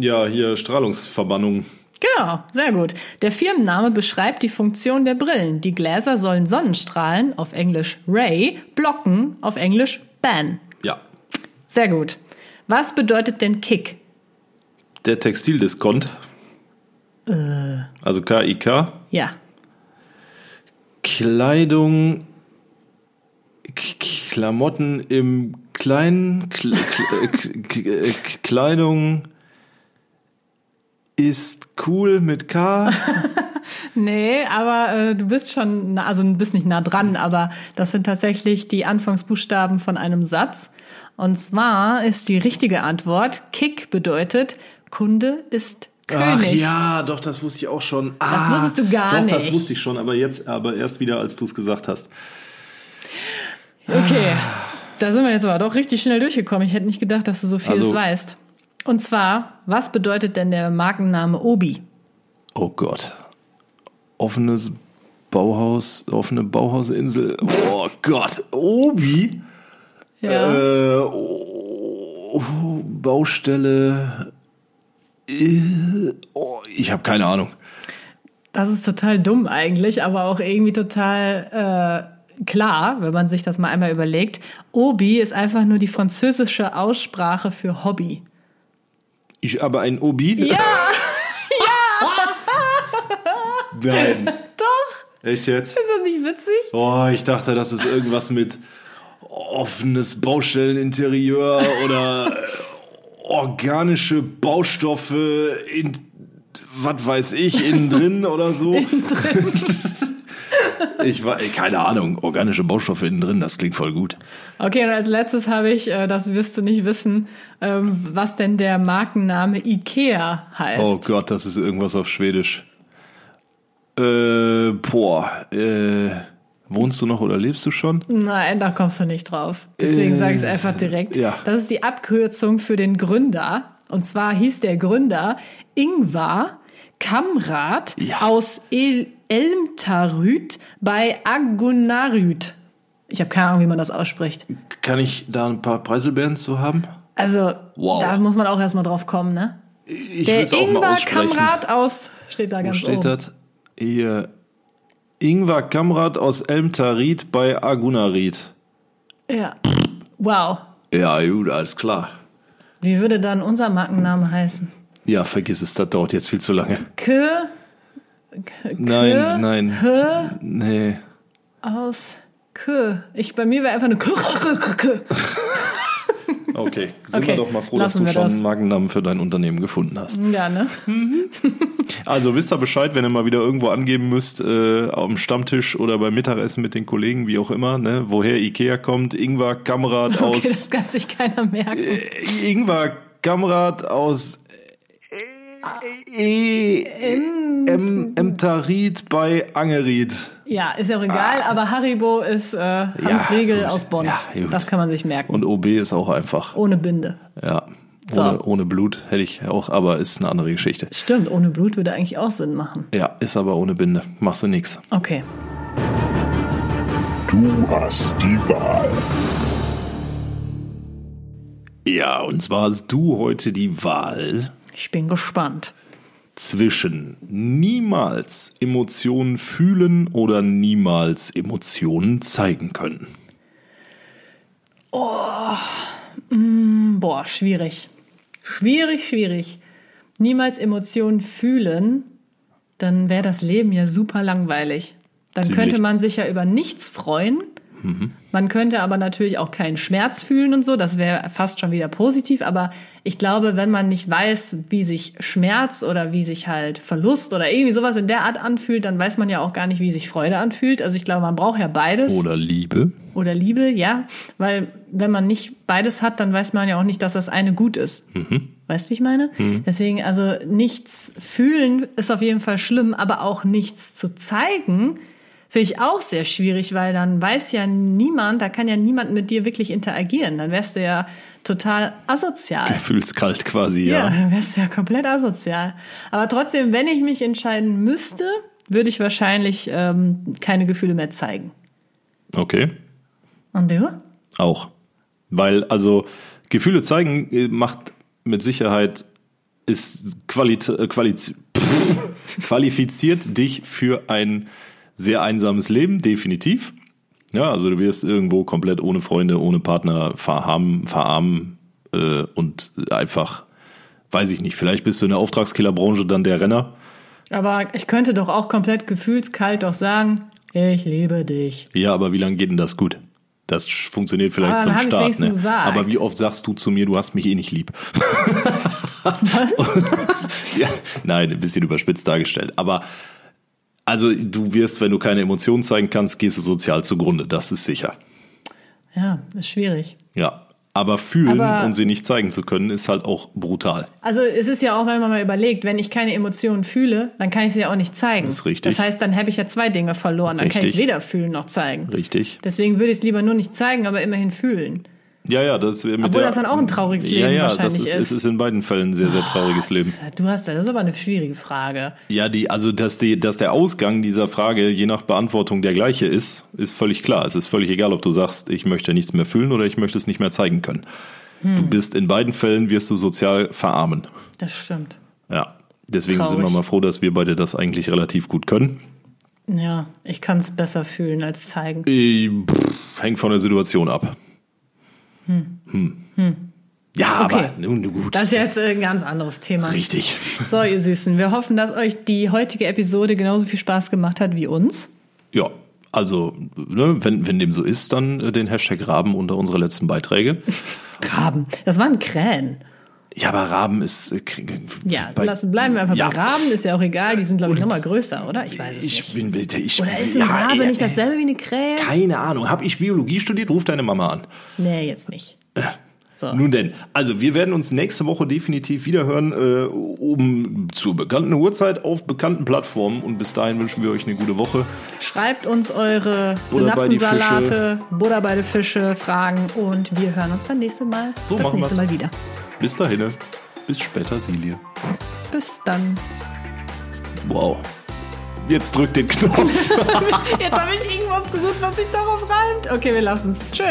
C: ja, hier Strahlungsverbannung.
B: Genau, sehr gut. Der Firmenname beschreibt die Funktion der Brillen. Die Gläser sollen Sonnenstrahlen, auf Englisch Ray, blocken, auf Englisch Ban.
C: Ja.
B: Sehr gut. Was bedeutet denn Kick?
C: Der Textildiskont.
B: Äh.
C: Also K-I-K.
B: Ja.
C: Kleidung. K Klamotten im kleinen. Kl Kl K K Kleidung ist cool mit K.
B: Nee, aber äh, du bist schon, nah, also du bist nicht nah dran, aber das sind tatsächlich die Anfangsbuchstaben von einem Satz. Und zwar ist die richtige Antwort, Kick bedeutet, Kunde ist
C: Ach
B: König.
C: ja, doch, das wusste ich auch schon. Ah,
B: wusstest du gar
C: doch, das
B: nicht.
C: wusste ich schon, aber jetzt, aber erst wieder, als du es gesagt hast.
B: Okay, da sind wir jetzt aber doch richtig schnell durchgekommen. Ich hätte nicht gedacht, dass du so vieles
C: Also-
B: weißt. Und zwar, was bedeutet denn der Markenname Obi?
C: Oh Gott. Offenes Bauhaus, offene Bauhausinsel. Oh Gott. Obi. Äh, oh, Baustelle. Äh, Oh, ich habe keine Ahnung.
B: Das ist total dumm eigentlich, aber auch irgendwie total äh, klar, wenn man sich das mal einmal überlegt. Obi ist einfach nur die französische Aussprache für Hobby.
C: Ich aber ein Obi?
B: Ja,
C: Nein.
B: doch.
C: Echt jetzt?
B: Ist das nicht witzig?
C: Oh, ich dachte, das ist irgendwas mit offenes Baustelleninterieur oder äh, organische Baustoffe in was weiß ich, innen drin oder so. Ich war, keine Ahnung, organische Baustoffe innen drin, das klingt voll gut.
B: Okay, und als letztes habe ich, äh, das wirst du nicht wissen, ähm, was denn der Markenname Ikea heißt.
C: Oh Gott, das ist irgendwas auf Schwedisch. Äh, boah, äh, wohnst du noch oder lebst du schon?
B: Nein, da kommst du nicht drauf. Deswegen
C: Äh,
B: sage ich es einfach direkt.
C: ja.
B: Das ist die Abkürzung für den Gründer. Und zwar hieß der Gründer Ingvar Kamrat
C: Ja.
B: aus El Elmtarüt bei Agunnarüt. Ich habe keine Ahnung, wie man das ausspricht.
C: Kann ich da ein paar Preiselbeeren zu haben?
B: Also,
C: Wow.
B: da muss man auch erstmal drauf kommen, ne?
C: Ich
B: Der
C: aussprechen.
B: Kamrat aus, steht da
C: Wo
B: ganz
C: steht
B: oben.
C: das? Hier. Ingvar Kamrat aus Elmtarit bei Agunarit.
B: Ja. Wow.
C: Ja, gut, alles klar.
B: Wie würde dann unser Markenname heißen?
C: Ja, vergiss es, das dauert jetzt viel zu lange.
B: K.
C: Nein, nein.
B: H
C: Nee.
B: aus K. Ich, bei mir wäre einfach eine K.
C: Okay, sind
B: Okay,
C: wir doch mal froh,
B: lassen
C: dass du schon
B: das.
C: einen Markennamen für dein Unternehmen gefunden hast.
B: Ja, ne?
C: Also wisst ihr Bescheid, wenn ihr mal wieder irgendwo angeben müsst, äh, am Stammtisch oder beim Mittagessen mit den Kollegen, wie auch immer, ne, woher Ikea kommt, Ingwer Kamrat
B: Okay,
C: aus
B: das kann sich keiner merken.
C: äh, Ingwer Kamrat aus äh, äh, em, Emtarit bei Angeried.
B: Ja, ist ja auch egal, aber Haribo ist äh, Hans Riegel
C: gut.
B: aus Bonn.
C: Ja,
B: das kann man sich merken.
C: Und OB ist auch einfach.
B: Ohne Binde.
C: Ja.
B: So.
C: Ohne, ohne Blut hätte ich auch, aber ist eine andere Geschichte.
B: Stimmt, ohne Blut würde eigentlich auch Sinn machen.
C: Ja, ist aber ohne Binde. Machst du nix.
B: Okay.
D: Du hast die Wahl.
C: Ja, und zwar hast du heute die Wahl
B: Ich bin gespannt.
C: zwischen niemals Emotionen fühlen oder niemals Emotionen zeigen können.
B: Boah, schwierig. Schwierig, schwierig. Niemals Emotionen fühlen, dann wäre das Leben ja super langweilig. Dann
C: Ziemlich.
B: könnte man sich ja über nichts freuen. Man könnte aber natürlich auch keinen Schmerz fühlen und so. Das wäre fast schon wieder positiv. Aber ich glaube, wenn man nicht weiß, wie sich Schmerz oder wie sich halt Verlust oder irgendwie sowas in der Art anfühlt, dann weiß man ja auch gar nicht, wie sich Freude anfühlt. Also ich glaube, man braucht ja beides.
C: Oder Liebe.
B: Oder Liebe, ja. Weil wenn man nicht beides hat, dann weiß man ja auch nicht, dass das eine gut ist. Weißt du, wie ich meine? Deswegen, also nichts fühlen ist auf jeden Fall schlimm, aber auch nichts zu zeigen, finde ich auch sehr schwierig, weil dann weiß ja niemand, da kann ja niemand mit dir wirklich interagieren. Dann wärst du ja total asozial.
C: Gefühlskalt quasi,
B: Ja,
C: ja.
B: dann wärst du ja komplett asozial. Aber trotzdem, wenn ich mich entscheiden müsste, würde ich wahrscheinlich ähm, keine Gefühle mehr zeigen.
C: Okay.
B: Und du?
C: Auch. Weil, also, Gefühle zeigen äh, macht mit Sicherheit, ist äh, quali qualifiziert dich für ein sehr einsames Leben, definitiv. Ja, also du wirst irgendwo komplett ohne Freunde, ohne Partner verarmen, verarmen äh, und einfach, weiß ich nicht, vielleicht bist du in der Auftragskillerbranche dann der Renner.
B: Aber ich könnte doch auch komplett gefühlskalt doch sagen, ich liebe dich.
C: Ja, aber wie lange geht denn das gut? Das funktioniert vielleicht
B: Ah,
C: zum Start. Ne? Aber wie oft sagst du zu mir, du hast mich eh nicht lieb? ja, nein, ein bisschen überspitzt dargestellt. Aber also du wirst, wenn du keine Emotionen zeigen kannst, gehst du sozial zugrunde. Das ist sicher.
B: Ja, ist schwierig.
C: Ja. Aber fühlen
B: Aber-
C: und sie nicht zeigen zu können, ist halt auch brutal.
B: Also es ist ja auch, wenn man mal überlegt, wenn ich keine Emotionen fühle, dann kann ich sie ja auch nicht zeigen.
C: Das ist richtig.
B: Das heißt, dann habe ich ja zwei Dinge verloren. Dann kann ich es
C: Richtig.
B: weder fühlen noch zeigen.
C: Richtig.
B: Deswegen würde ich es lieber nur nicht zeigen, aber immerhin fühlen.
C: Ja, ja, das mit
B: Obwohl
C: der,
B: das dann auch ein trauriges
C: ja,
B: Leben
C: ja,
B: wahrscheinlich
C: das ist,
B: ist.
C: Es ist in beiden Fällen ein sehr, sehr trauriges Leben.
B: Du hast, das ist aber eine schwierige Frage.
C: Ja, die, also dass, die, dass der Ausgang dieser Frage je nach Beantwortung der gleiche ist, ist völlig klar. Es ist völlig egal, ob du sagst, ich möchte nichts mehr fühlen oder ich möchte es nicht mehr zeigen können.
B: Hm.
C: Du bist in beiden Fällen wirst du sozial verarmen.
B: Das stimmt.
C: Ja. Deswegen sind
B: Traurig.
C: wir mal froh, dass wir beide das eigentlich relativ gut können.
B: Ja, ich kann es besser fühlen als zeigen.
C: Äh, pff, Hängt von der Situation ab. Hm. Ja,
B: Okay.
C: aber nun gut.
B: Das ist jetzt ein ganz anderes Thema.
C: Richtig.
B: So, ihr Süßen, wir hoffen, dass euch die heutige Episode genauso viel Spaß gemacht hat wie uns.
C: Ja, also, ne, wenn, wenn dem so ist, dann äh, den Hashtag Raben unter unsere letzten Beiträge.
B: Raben. Das waren Krähen.
C: Ja, aber Raben ist. äh,
B: Ja,
C: bei-
B: lassen, bleiben wir einfach
C: Ja.
B: bei Raben. Ist ja auch egal. Die sind, glaube ich, nochmal größer, oder? Ich weiß es
C: Ich
B: nicht.
C: bin, ich,
B: Oder ist ein
C: ja,
B: Rabe
C: ja,
B: nicht dasselbe wie eine Krähe?
C: Keine Ahnung. Hab ich Biologie studiert? Ruf deine Mama an.
B: Nee, jetzt nicht. So.
C: Nun denn, also wir werden uns nächste Woche definitiv wieder hören, äh, um zur bekannten Uhrzeit auf bekannten Plattformen. Und bis dahin wünschen wir euch eine gute Woche.
B: Schreibt uns eure Synapsensalate, Butter bei die Fische, Fragen und wir hören uns dann nächste Mal,
C: So
B: das nächste
C: wir's.
B: Mal wieder.
C: Bis dahin. Bis später, Silie.
B: Bis dann.
C: Wow. Jetzt drück den Knopf.
B: Jetzt habe ich irgendwas gesucht, was sich darauf reimt. Okay, wir lassen's. Tschö.